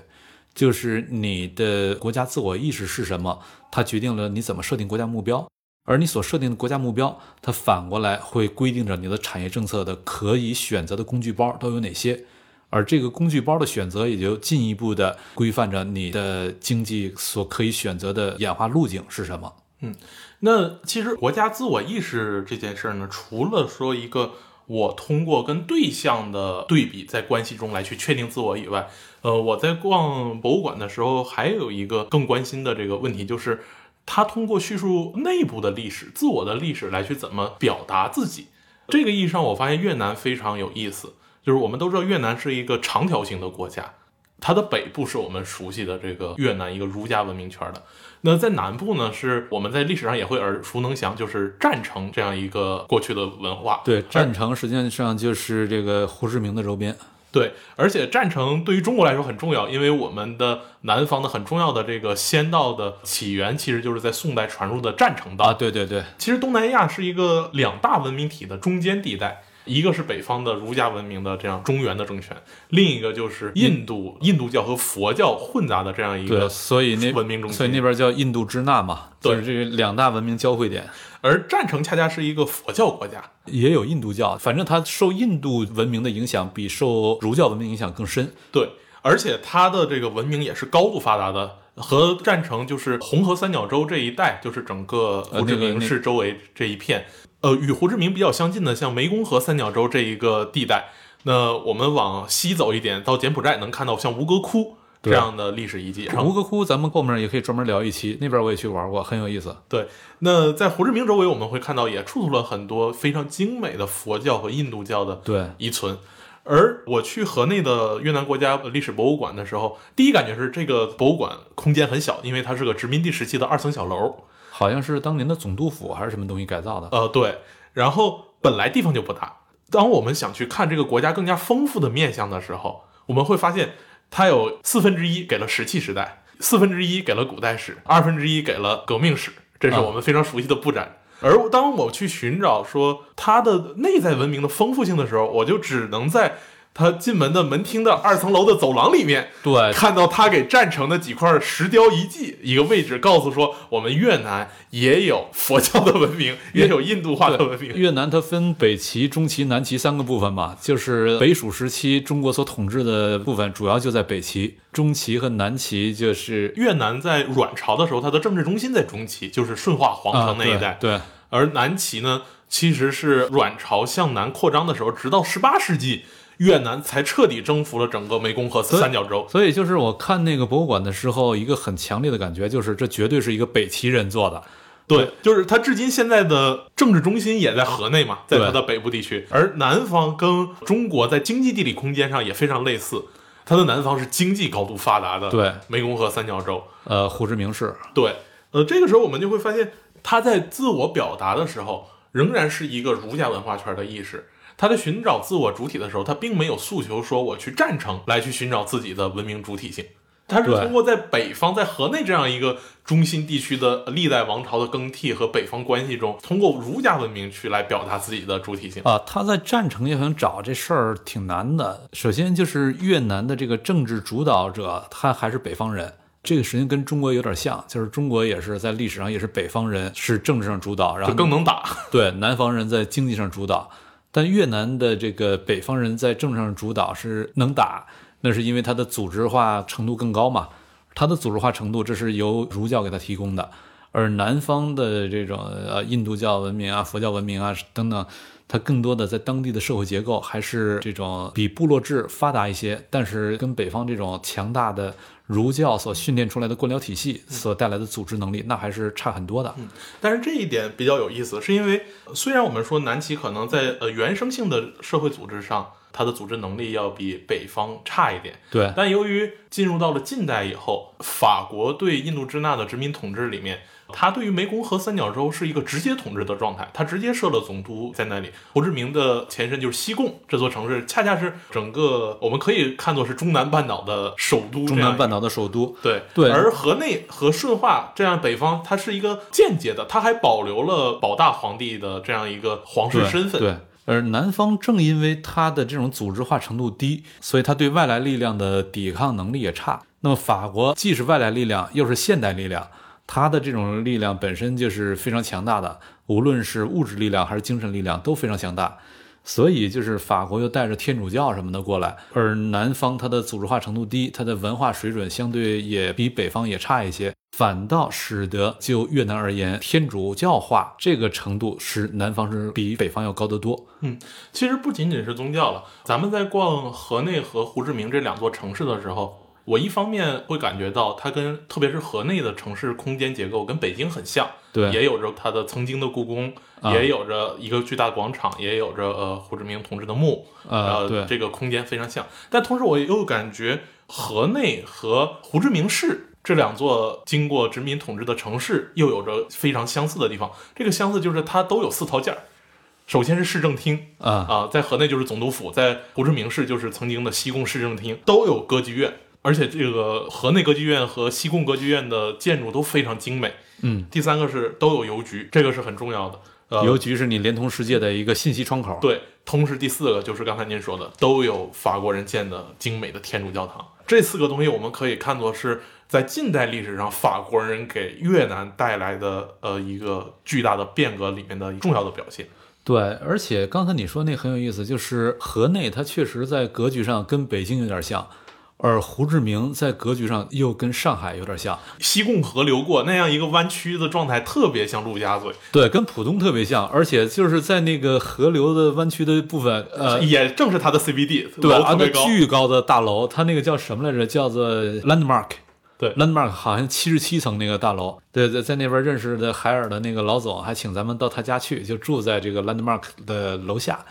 就是你的国家自我意识是什么，它决定了你怎么设定国家目标，而你所设定的国家目标，它反过来会规定着你的产业政策的可以选择的工具包都有哪些，而这个工具包的选择也就进一步的规范着你的经济所可以选择的演化路径是什么。嗯。那其实国家自我意识这件事儿呢，除了说一个我通过跟对象的对比，在关系中来去确定自我以外，呃，我在逛博物馆的时候，还有一个更关心的这个问题，就是他通过叙述内部的历史、自我的历史来去怎么表达自己。这个意义上，我发现越南非常有意思，就是我们都知道越南是一个长条形的国家。它的北部是我们熟悉的这个越南一个儒家文明圈的，那在南部呢，是我们在历史上也会耳熟能详，就是占城这样一个过去的文化。对，占城实际上就是这个胡志明的周边。对，而且占城对于中国来说很重要，因为我们的南方的很重要的这个仙道的起源，其实就是在宋代传入的占城道。啊，对对对，其实东南亚是一个两大文明体的中间地带。一个是北方的儒家文明的这样中原的政权，另一个就是印度印度教和佛教混杂的这样一个，所以那文明中，所以那边叫印度支那嘛，就是这两大文明交汇点。而占城恰恰是一个佛教国家，也有印度教，反正它受印度文明的影响比受儒教文明影响更深。对，而且它的这个文明也是高度发达的，和占城就是红河三角洲这一带，就是整个胡志明市周围这一片。呃，与胡志明比较相近的，像湄公河三角洲这一个地带，那我们往西走一点，到柬埔寨能看到像吴哥窟这样的历史遗迹。吴哥窟咱们后面也可以专门聊一期，那边我也去玩过，很有意思。对，那在胡志明周围，我们会看到也出土了很多非常精美的佛教和印度教的对遗存。而我去河内的越南国家历史博物馆的时候，第一感觉是这个博物馆空间很小，因为它是个殖民地时期的二层小楼。好像是当年的总督府还是什么东西改造的？呃，对。然后本来地方就不大，当我们想去看这个国家更加丰富的面相的时候，我们会发现它有四分之一给了石器时代，四分之一给了古代史，二分之一给了革命史，这是我们非常熟悉的布展。而当我去寻找说它的内在文明的丰富性的时候，我就只能在。他进门的门厅的二层楼的走廊里面，对，看到他给占城的几块石雕遗迹，一个位置告诉说，我们越南也有佛教的文明，也有印度化的文明。越南它分北齐、中齐、南齐三个部分嘛，就是北蜀时期中国所统治的部分，主要就在北齐、中齐和南齐。就是越南在阮朝的时候，它的政治中心在中齐，就是顺化皇城那一带。对，而南齐呢，其实是阮朝向南扩张的时候，直到十八世纪。越南才彻底征服了整个湄公河三角洲，所以就是我看那个博物馆的时候，一个很强烈的感觉就是这绝对是一个北齐人做的。对，就是他至今现在的政治中心也在河内嘛，在它的北部地区，而南方跟中国在经济地理空间上也非常类似，它的南方是经济高度发达的。对，湄公河三角洲，呃，胡志明市。对，呃，这个时候我们就会发现，他在自我表达的时候，仍然是一个儒家文化圈的意识。他在寻找自我主体的时候，他并没有诉求说我去战城来去寻找自己的文明主体性，他是通过在北方，在河内这样一个中心地区的历代王朝的更替和北方关系中，通过儒家文明去来表达自己的主体性啊。他在战城也想找这事儿挺难的。首先就是越南的这个政治主导者，他还是北方人，这个实际上跟中国有点像，就是中国也是在历史上也是北方人是政治上主导，然后更能打。对南方人在经济上主导。但越南的这个北方人在政治上主导是能打，那是因为他的组织化程度更高嘛。他的组织化程度这是由儒教给他提供的，而南方的这种呃印度教文明啊、佛教文明啊等等，它更多的在当地的社会结构还是这种比部落制发达一些，但是跟北方这种强大的儒教所训练出来的官僚体系所带来的组织能力，那还是差很多的。但是这一点比较有意思，是因为虽然我们说南齐可能在呃原生性的社会组织上，它的组织能力要比北方差一点，对，但由于进入到了近代以后，法国对印度支那的殖民统治里面，它对于湄公河三角洲是一个直接统治的状态，他直接设了总督在那里。胡志明的前身就是西贡这座城市，恰恰是整个我们可以看作是中南半岛的首都，中南半岛的首都。对对而河内和顺化这样北方，它是一个间接的，它还保留了保大皇帝的这样一个皇室身份。对，而南方正因为它的这种组织化程度低，所以它对外来力量的抵抗能力也差。那么法国既是外来力量，又是现代力量，它的这种力量本身就是非常强大的，无论是物质力量还是精神力量都非常强大。所以就是法国又带着天主教什么的过来，而南方它的组织化程度低，它的文化水准相对也比北方也差一些，反倒使得就越南而言，天主教化这个程度是南方是比北方要高得多。嗯其实不仅仅是宗教了，咱们在逛河内和胡志明这两座城市的时候，我一方面会感觉到它跟特别是河内的城市空间结构跟北京很像，对也有着它的曾经的故宫，啊也有着一个巨大的广场，也有着呃胡志明同志的墓，呃，对，这个空间非常像。但同时我又感觉河内和胡志明市。这两座经过殖民统治的城市又有着非常相似的地方。这个相似就是它都有四套件儿。首先是市政厅，啊，啊，在河内就是总督府，在胡志明市就是曾经的西贡市政厅，都有歌剧院，而且这个河内歌剧院和西贡歌剧院的建筑都非常精美。嗯，第三个是都有邮局，这个是很重要的。呃，邮局是你连通世界的一个信息窗口。对，同时第四个就是刚才您说的，都有法国人建的精美的天主教堂。这四个东西我们可以看作是在近代历史上法国人给越南带来的呃一个巨大的变革里面的重要的表现。对，而且刚才你说那很有意思，就是河内它确实在格局上跟北京有点像，而胡志明在格局上又跟上海有点像，西贡河流过那样一个弯曲的状态，特别像陆家嘴。对，跟浦东特别像，而且就是在那个河流的弯曲的部分，呃，也正是它的 CBD，对，啊，那楼特别高。巨高的大楼，它那个叫什么来着？叫做 Landmark。对，Landmark 好像七十七层那个大楼。对，在在那边认识的海尔的那个老总，还请咱们到他家去，就住在这个 Landmark 的楼下。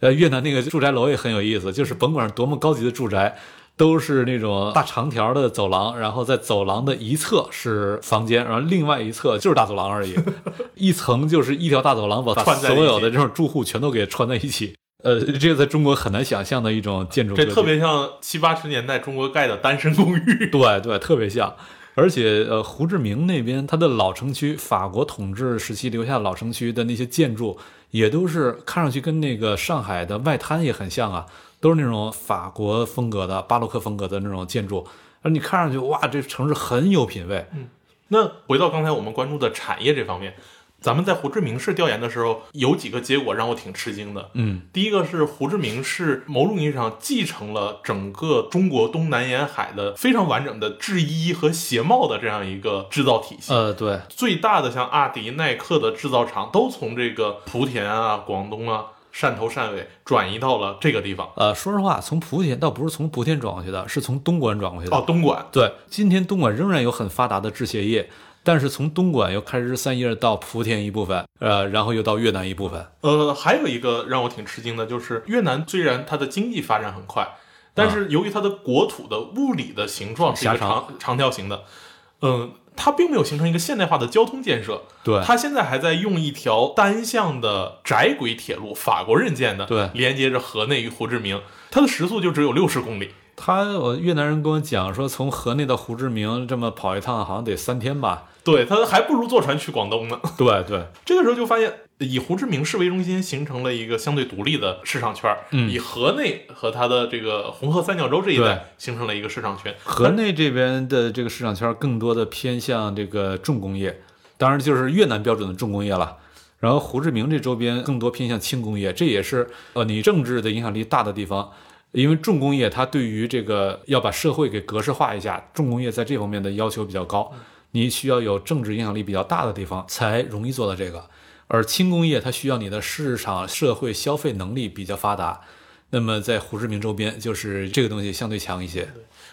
呃，越南那个住宅楼也很有意思，就是甭管多么高级的住宅，都是那种大长条的走廊，然后在走廊的一侧是房间，然后另外一侧就是大走廊而已，*laughs* 一层就是一条大走廊，把所有的这种住户全都给串在一起。呃，这个在中国很难想象的一种建筑，这特别像七八十年代中国盖的单身公寓。*laughs* 对对，特别像。而且，呃，胡志明那边它的老城区，法国统治时期留下老城区的那些建筑，也都是看上去跟那个上海的外滩也很像啊，都是那种法国风格的、巴洛克风格的那种建筑。而你看上去，哇，这城市很有品位。嗯那回到刚才我们关注的产业这方面，咱们在胡志明市调研的时候，有几个结果让我挺吃惊的。嗯，第一个是胡志明市某种意义上继承了整个中国东南沿海的非常完整的制衣和鞋帽的这样一个制造体系。呃，对，最大的像阿迪、耐克的制造厂都从这个莆田啊、广东啊、汕头、汕尾转移到了这个地方。呃，说实话，从莆田倒不是从莆田转过去的，是从东莞转过去的。哦，东莞，对，今天东莞仍然有很发达的制鞋业，但是从东莞又开枝散叶到莆田一部分，呃，然后又到越南一部分。呃，还有一个让我挺吃惊的，就是越南虽然它的经济发展很快，但是由于它的国土的物理的形状是一个长长长条形的，嗯、它并没有形成一个现代化的交通建设。对它现在还在用一条单向的窄轨铁路，法国人建的，对连接着河内与胡志明，它的时速就只有六十公里。他我越南人跟我讲说，从河内到胡志明这么跑一趟，好像得三天吧？对，他还不如坐船去广东呢。对对，*laughs* 这个时候就发现，以胡志明市为中心，形成了一个相对独立的市场圈儿。嗯以河内和它的这个红河三角洲这一带形成了一个市场圈。河内这边的这个市场圈更多的偏向这个重工业，当然就是越南标准的重工业了。然后胡志明这周边更多偏向轻工业，这也是呃你政治的影响力大的地方。因为重工业它对于这个要把社会给格式化一下，重工业在这方面的要求比较高，你需要有政治影响力比较大的地方才容易做到这个。而轻工业它需要你的市场社会消费能力比较发达，那么在胡志明周边就是这个东西相对强一些。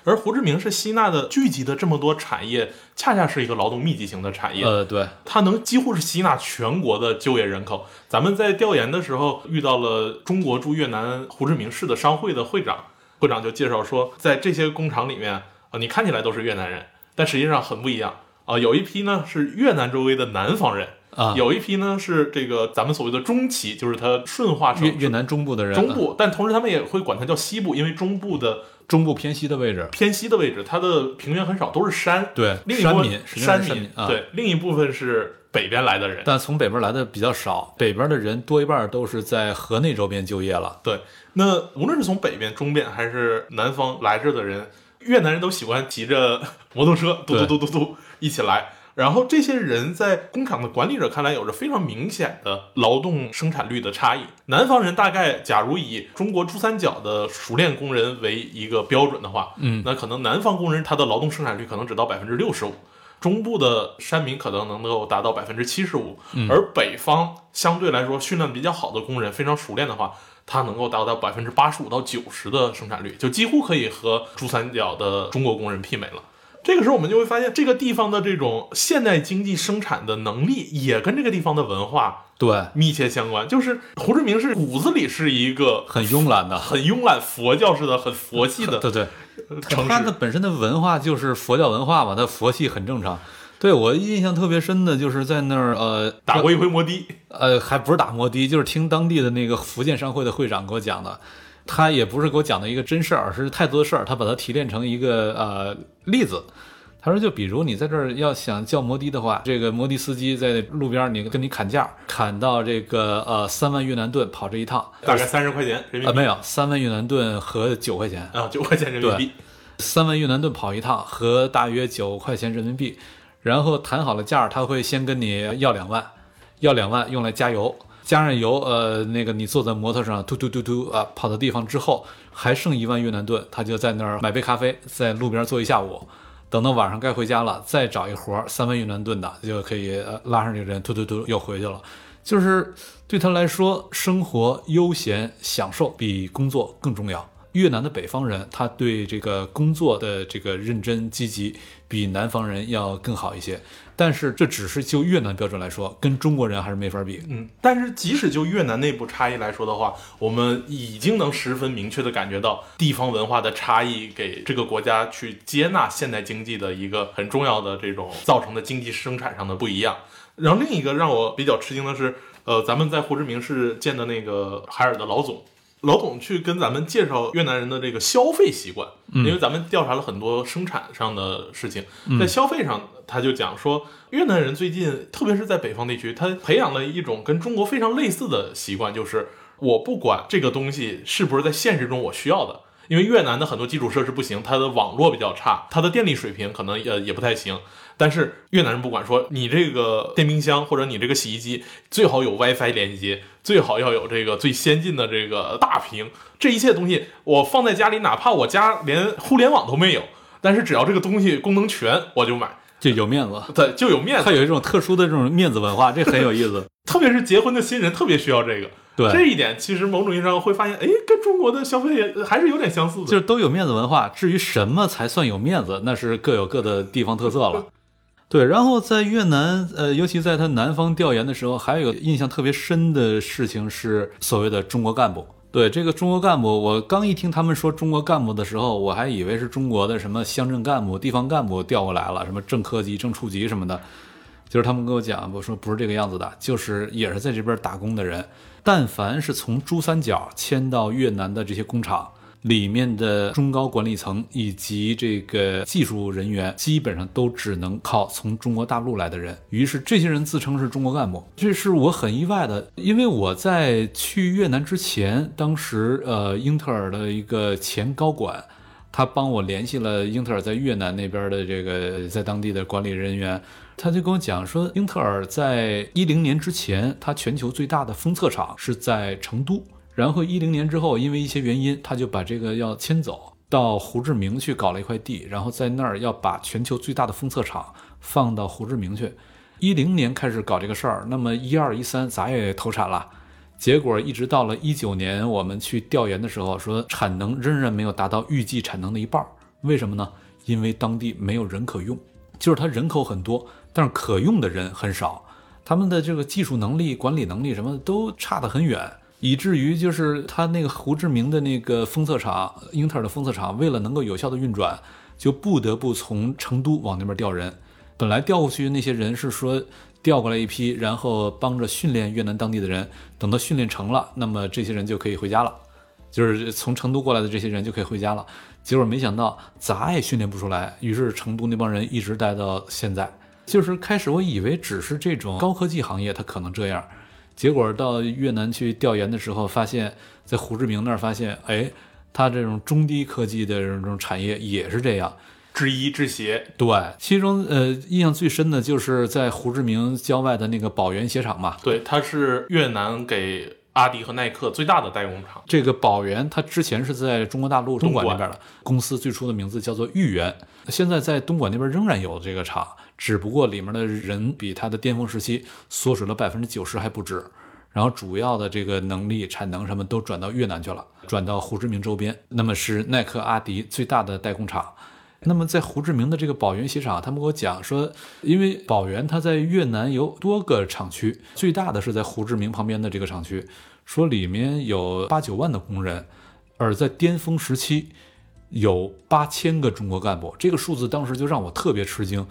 而胡志明是吸纳的聚集的这么多产业，恰恰是一个劳动密集型的产业。呃，对，它能几乎是吸纳全国的就业人口。咱们在调研的时候遇到了中国驻越南胡志明市的商会的会长，会长就介绍说，在这些工厂里面啊，你看起来都是越南人，但实际上很不一样啊。有一批呢是越南周围的南方人，啊，有一批呢是这个咱们所谓的中旗，就是它顺化成越越南中部的人，中部，但同时他们也会管它叫西部，因为中部的中部偏西的位置，偏西的位置，它的平原很少，都是山。对，另一部分山民，山是山民啊，，对，另一部分是北边来的人。但从北边来的比较少，北边的人多一半都是在河内周边就业了。对，那无论是从北边、中边还是南方来这的人，越南人都喜欢骑着 *laughs* 摩托车，嘟嘟嘟嘟嘟一起来。然后这些人在工厂的管理者看来，有着非常明显的劳动生产率的差异。南方人大概，假如以中国珠三角的熟练工人为一个标准的话，嗯，那可能南方工人他的劳动生产率可能只到百分之六十五，中部的山民可能能够达到百分之七十五，而北方相对来说训练比较好的工人，非常熟练的话，他能够达到百分之八十五到九十的生产率，就几乎可以和珠三角的中国工人媲美了。这个时候，我们就会发现，这个地方的这种现代经济生产的能力，也跟这个地方的文化对，密切相关。就是胡志明是骨子里是一个很慵懒的，很慵懒、佛教式的、很佛系的对对，城市。它的本身的文化就是佛教文化嘛，它佛系很正常。对我印象特别深的就是在那儿，呃，打过一回摩的，呃，还不是打摩的，就是听当地的那个福建商会的会长给我讲的。他也不是给我讲的一个真事儿，而是太多的事儿，他把它提炼成一个呃例子。他说，就比如你在这儿要想叫摩的的话，这个摩的司机在路边儿你跟你砍价，砍到这个呃三万越南盾跑这一趟，大概三十块钱人民啊、币没有三万越南盾和九块钱，啊，九块钱人民币。三万越南盾跑一趟和大约九块钱人民币，然后谈好了价儿，他会先跟你要两万，要两万用来加油，加上油，呃，那个你坐在摩托上突突突突啊跑到地方之后，还剩一万越南盾，他就在那儿买杯咖啡，在路边坐一下午。等到晚上该回家了，再找一活儿三万越南盾的，就可以呃拉上这个人，突突突又回去了。就是对他来说，生活悠闲享受比工作更重要。越南的北方人，他对这个工作的这个认真积极，比南方人要更好一些。但是这只是就越南标准来说，跟中国人还是没法比。嗯，但是即使就越南内部差异来说的话，我们已经能十分明确的感觉到地方文化的差异给这个国家去接纳现代经济的一个很重要的这种造成的经济生产上的不一样。然后另一个让我比较吃惊的是，呃，咱们在胡志明市见的那个海尔的老总。老总去跟咱们介绍越南人的这个消费习惯，因为咱们调查了很多生产上的事情，在消费上，他就讲说，越南人最近，特别是在北方地区，他培养了一种跟中国非常类似的习惯，就是我不管这个东西是不是在现实中我需要的，因为越南的很多基础设施不行，它的网络比较差，它的电力水平可能也也不太行。但是越南人不管说你这个电冰箱或者你这个洗衣机最好有 WiFi 连接，最好要有这个最先进的这个大屏，这一切东西我放在家里，哪怕我家连互联网都没有，但是只要这个东西功能全，我就买，就有面子，对，就有面子他。有一种特殊的这种面子文化，这很有意思。*laughs* 特别是结婚的新人特别需要这个。对这一点，其实某种意义上会发现，哎，跟中国的消费也还是有点相似的。就是都有面子文化。至于什么才算有面子，那是各有各的地方特色了。对，然后在越南，呃，尤其在他南方调研的时候，还有一个印象特别深的事情是所谓的中国干部。对这个中国干部，我刚一听他们说中国干部的时候，我还以为是中国的什么乡镇干部、地方干部调过来了，什么正科级、正处级什么的。就是他们跟我讲，我说不是这个样子的，就是也是在这边打工的人，但凡是从珠三角迁到越南的这些工厂，里面的中高管理层以及这个技术人员，基本上都只能靠从中国大陆来的人。于是这些人自称是中国干部，这是我很意外的，因为我在去越南之前，当时呃，英特尔的一个前高管。他帮我联系了英特尔在越南那边的这个在当地的管理人员，他就跟我讲说，英特尔在一零年之前，它全球最大的封测厂是在成都，然后一零年之后，因为一些原因，他就把这个要迁走到胡志明去搞了一块地，然后在那儿要把全球最大的封测厂放到胡志明去。一零年开始搞这个事儿，那么一二一三咱也投产了。结果一直到了一九年，我们去调研的时候，说产能仍然没有达到预计产能的一半。为什么呢？因为当地没有人可用，就是他人口很多，但是可用的人很少，他们的这个技术能力、管理能力什么都差得很远，以至于就是他那个胡志明的那个封测厂，英特尔的封测厂，为了能够有效的运转，就不得不从成都往那边调人。本来调过去那些人是说。调过来一批，然后帮着训练越南当地的人。等到训练成了，那么这些人就可以回家了，就是从成都过来的这些人就可以回家了。结果没想到咋也训练不出来，于是成都那帮人一直待到现在。就是开始我以为只是这种高科技行业它可能这样，结果到越南去调研的时候，发现，在胡志明那儿发现，哎，他这种中低科技的这种产业也是这样。制衣制鞋，对，其中呃印象最深的就是在胡志明郊外的那个宝源鞋厂嘛。对，它是越南给阿迪和耐克最大的代工厂。这个宝源，它之前是在中国大陆东莞那边的公司，最初的名字叫做豫源，现在在东莞那边仍然有这个厂，只不过里面的人比它的巅峰时期缩水了百分之九十还不止。然后主要的这个能力、产能什么都转到越南去了，转到胡志明周边，那么是耐克、阿迪最大的代工厂。那么在胡志明的这个宝源鞋厂，他们给我讲说，因为宝源它在越南有多个厂区，最大的是在胡志明旁边的这个厂区，说里面有八九万的工人，而在巅峰时期有八千个中国干部，这个数字当时就让我特别吃惊。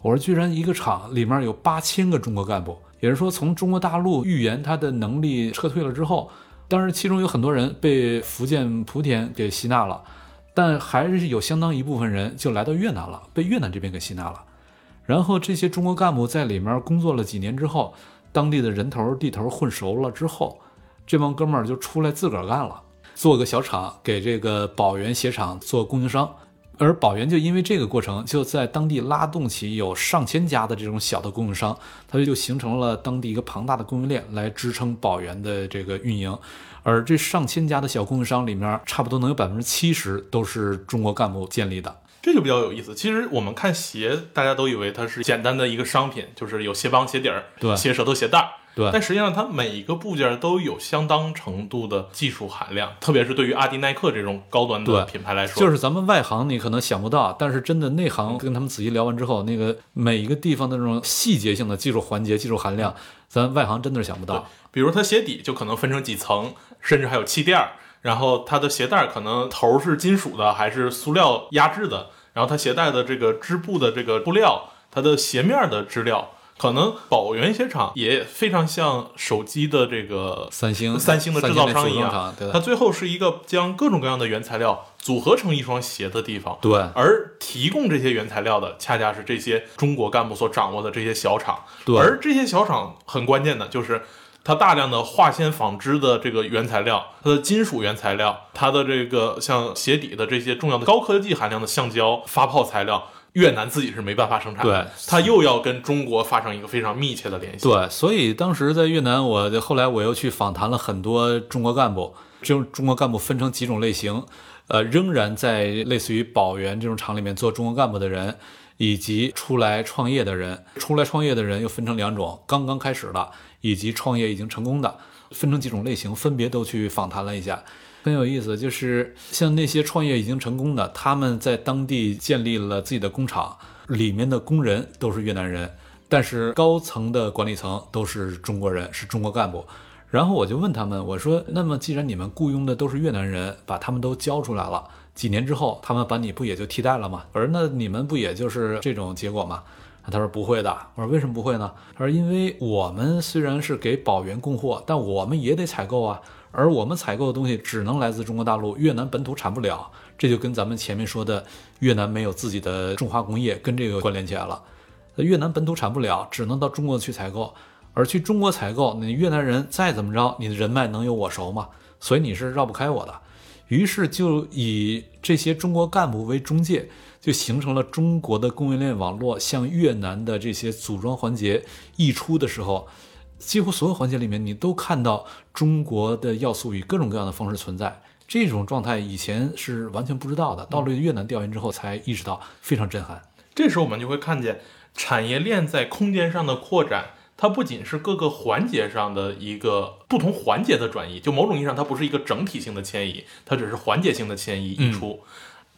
我说，居然一个厂里面有八千个中国干部，也是说，从中国大陆预言他的能力撤退了之后，当然其中有很多人被福建莆田给吸纳了。但还是有相当一部分人就来到越南了，被越南这边给吸纳了。然后这些中国干部在里面工作了几年之后，当地的人头地头混熟了之后，这帮哥们儿就出来自个儿干了，做个小厂，给这个宝源鞋厂做供应商。而宝源就因为这个过程，就在当地拉动起有上千家的这种小的供应商，它就形成了当地一个庞大的供应链来支撑宝源的这个运营。而这上千家的小供应商里面，差不多能有百分之七十都是中国干部建立的，这就比较有意思。其实我们看鞋，大家都以为它是简单的一个商品，就是有鞋帮、鞋底儿、对，鞋舌头、鞋带。对，但实际上它每一个部件都有相当程度的技术含量，特别是对于阿迪耐克这种高端的品牌来说，就是咱们外行你可能想不到，但是真的内行跟他们仔细聊完之后，那个每一个地方的这种细节性的技术环节、技术含量，咱外行真的是想不到。比如它鞋底就可能分成几层，甚至还有气垫儿，然后它的鞋带可能头是金属的还是塑料压制的，然后它鞋带的这个织布的这个布料，它的鞋面的织料。可能宝源鞋厂也非常像手机的这个三星三星的制造商一样，它最后是一个将各种各样的原材料组合成一双鞋的地方。对，而提供这些原材料的，恰恰是这些中国干部所掌握的这些小厂。对，而这些小厂很关键的就是，它大量的化纤纺织的这个原材料，它的金属原材料，它的这个像鞋底的这些重要的高科技含量的橡胶发泡材料。越南自己是没办法生产，对，他又要跟中国发生一个非常密切的联系，对，所以当时在越南，我后来我又去访谈了很多中国干部，这种中国干部分成几种类型，呃，仍然在类似于宝源这种厂里面做中国干部的人，以及出来创业的人，出来创业的人又分成两种，刚刚开始的，以及创业已经成功的，分成几种类型，分别都去访谈了一下。很有意思，就是像那些创业已经成功的，他们在当地建立了自己的工厂，里面的工人都是越南人，但是高层的管理层都是中国人，是中国干部。然后我就问他们，我说：“那么既然你们雇佣的都是越南人，把他们都交出来了，几年之后，他们把你不也就替代了吗？我说那你们不也就是这种结果吗？”他说：“不会的。”我说：“为什么不会呢？”他说：“因为我们虽然是给宝源供货，但我们也得采购啊。”而我们采购的东西只能来自中国大陆，越南本土产不了，这就跟咱们前面说的越南没有自己的重化工业跟这个关联起来了。越南本土产不了，只能到中国去采购，而去中国采购，你越南人再怎么着，你的人脉能有我熟吗？所以你是绕不开我的。于是就以这些中国干部为中介，就形成了中国的供应链网络向越南的这些组装环节溢出的时候，几乎所有环节里面你都看到中国的要素以各种各样的方式存在。这种状态以前是完全不知道的，到了越南调研之后才意识到，非常震撼。这时候我们就会看见产业链在空间上的扩展。它不仅是各个环节上的一个不同环节的转移，就某种意义上，它不是一个整体性的迁移，它只是环节性的迁移溢出。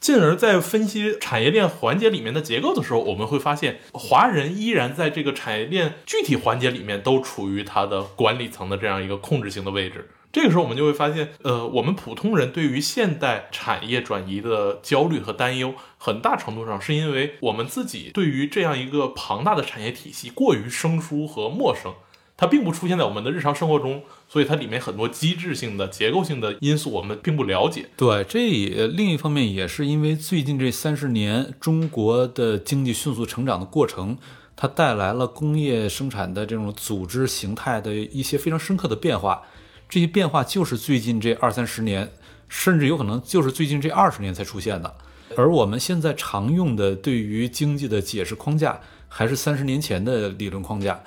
进而，在分析产业链环节里面的结构的时候，我们会发现，华人依然在这个产业链具体环节里面都处于它的管理层的这样一个控制性的位置。这个时候，我们就会发现，呃，我们普通人对于现代产业转移的焦虑和担忧，很大程度上是因为我们自己对于这样一个庞大的产业体系过于生疏和陌生，它并不出现在我们的日常生活中，所以它里面很多机制性的、结构性的因素我们并不了解。对，这也另一方面也是因为最近这三十年中国的经济迅速成长的过程，它带来了工业生产的这种组织形态的一些非常深刻的变化。这些变化就是最近这二三十年，甚至有可能就是最近这二十年才出现的。而我们现在常用的对于经济的解释框架，还是三十年前的理论框架。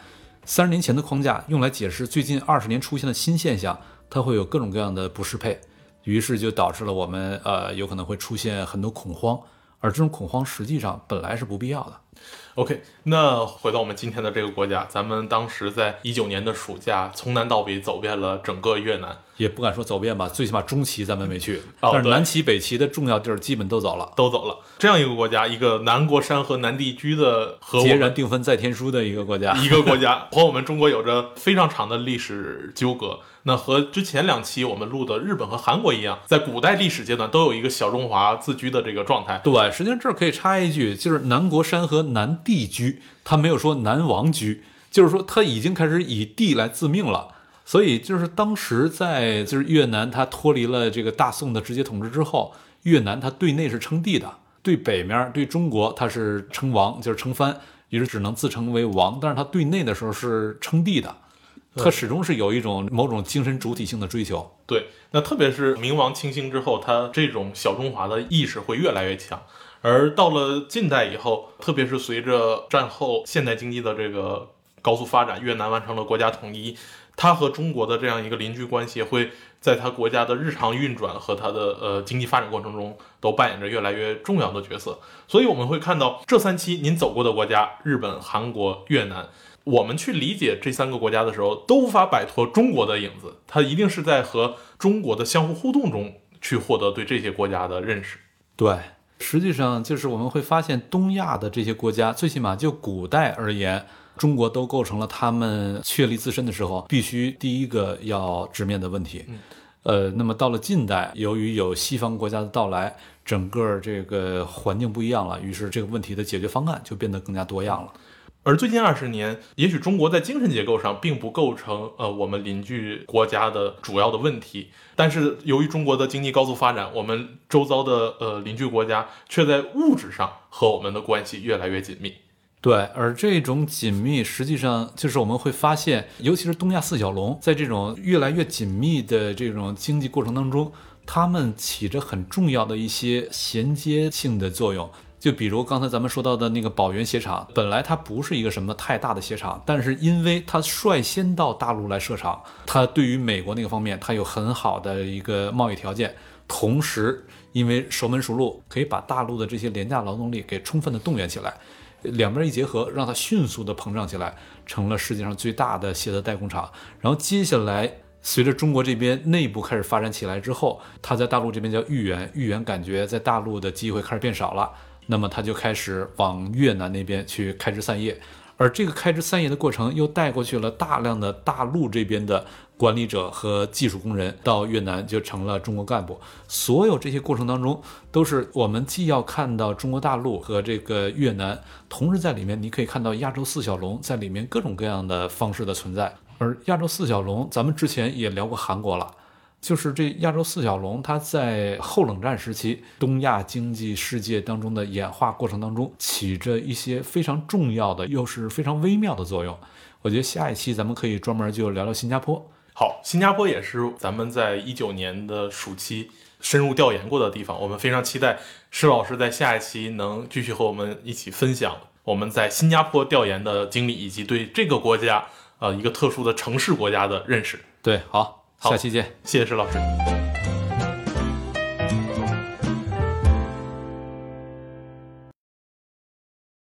三十年前的框架用来解释最近二十年出现的新现象，它会有各种各样的不适配，于是就导致了我们呃有可能会出现很多恐慌，而这种恐慌实际上本来是不必要的。OK，那回到我们今天的这个国家，咱们当时在一九年的暑假，从南到北走遍了整个越南，也不敢说走遍吧，最起码中旗咱们没去，但是南旗、北旗的重要地儿基本都走了，都走了。这样一个国家，一个南国山河南地居的和，截然定分在天书的一个国家，*laughs* 一个国家和我们中国有着非常长的历史纠葛。那和之前两期我们录的日本和韩国一样，在古代历史阶段都有一个小中华自居的这个状态。对，实际上这儿可以插一句，就是南国山河南地居，他没有说南王居，就是说他已经开始以地来自命了。所以就是当时在就是越南，它脱离了这个大宋的直接统治之后，越南它对内是称帝的，对北面对中国它是称王，就是称藩，于是只能自称为王。但是它对内的时候是称帝的。它始终是有一种某种精神主体性的追求。对，那特别是明亡清兴之后，它这种小中华的意识会越来越强。而到了近代以后，特别是随着战后现代经济的这个高速发展，越南完成了国家统一，他和中国的这样一个邻居关系，会在他国家的日常运转和他的呃经济发展过程中，都扮演着越来越重要的角色。所以我们会看到这三期您走过的国家：日本、韩国、越南。我们去理解这三个国家的时候，都无法摆脱中国的影子。它一定是在和中国的相互互动中去获得对这些国家的认识。对，实际上就是我们会发现，东亚的这些国家，最起码就古代而言，中国都构成了他们确立自身的时候必须第一个要直面的问题。呃，那么到了近代，由于有西方国家的到来，整个这个环境不一样了，于是这个问题的解决方案就变得更加多样了。而最近二十年，也许中国在精神结构上并不构成呃我们邻居国家的主要的问题，但是由于中国的经济高速发展，我们周遭的呃邻居国家却在物质上和我们的关系越来越紧密。对，而这种紧密实际上就是我们会发现，尤其是东亚四小龙，在这种越来越紧密的这种经济过程当中，他们起着很重要的一些衔接性的作用。就比如刚才咱们说到的那个宝源鞋厂，本来它不是一个什么太大的鞋厂，但是因为它率先到大陆来设厂，它对于美国那个方面，它有很好的一个贸易条件，同时因为熟门熟路，可以把大陆的这些廉价劳动力给充分的动员起来，两边一结合，让它迅速的膨胀起来，成了世界上最大的鞋的代工厂。然后接下来随着中国这边内部开始发展起来之后，它在大陆这边叫豫园，豫园感觉在大陆的机会开始变少了。那么他就开始往越南那边去开枝散叶，而这个开枝散叶的过程又带过去了大量的大陆这边的管理者和技术工人到越南，就成了中国干部。所有这些过程当中，都是我们既要看到中国大陆和这个越南，同时在里面你可以看到亚洲四小龙在里面各种各样的方式的存在。而亚洲四小龙，咱们之前也聊过韩国了。就是这亚洲四小龙，它在后冷战时期东亚经济世界当中的演化过程当中，起着一些非常重要的，又是非常微妙的作用。我觉得下一期咱们可以专门就聊聊新加坡。好，新加坡也是咱们在一九年的暑期深入调研过的地方，我们非常期待施老师在下一期能继续和我们一起分享我们在新加坡调研的经历，以及对这个国家，呃，一个特殊的城市国家的认识。对，好，下期见，谢谢施老师。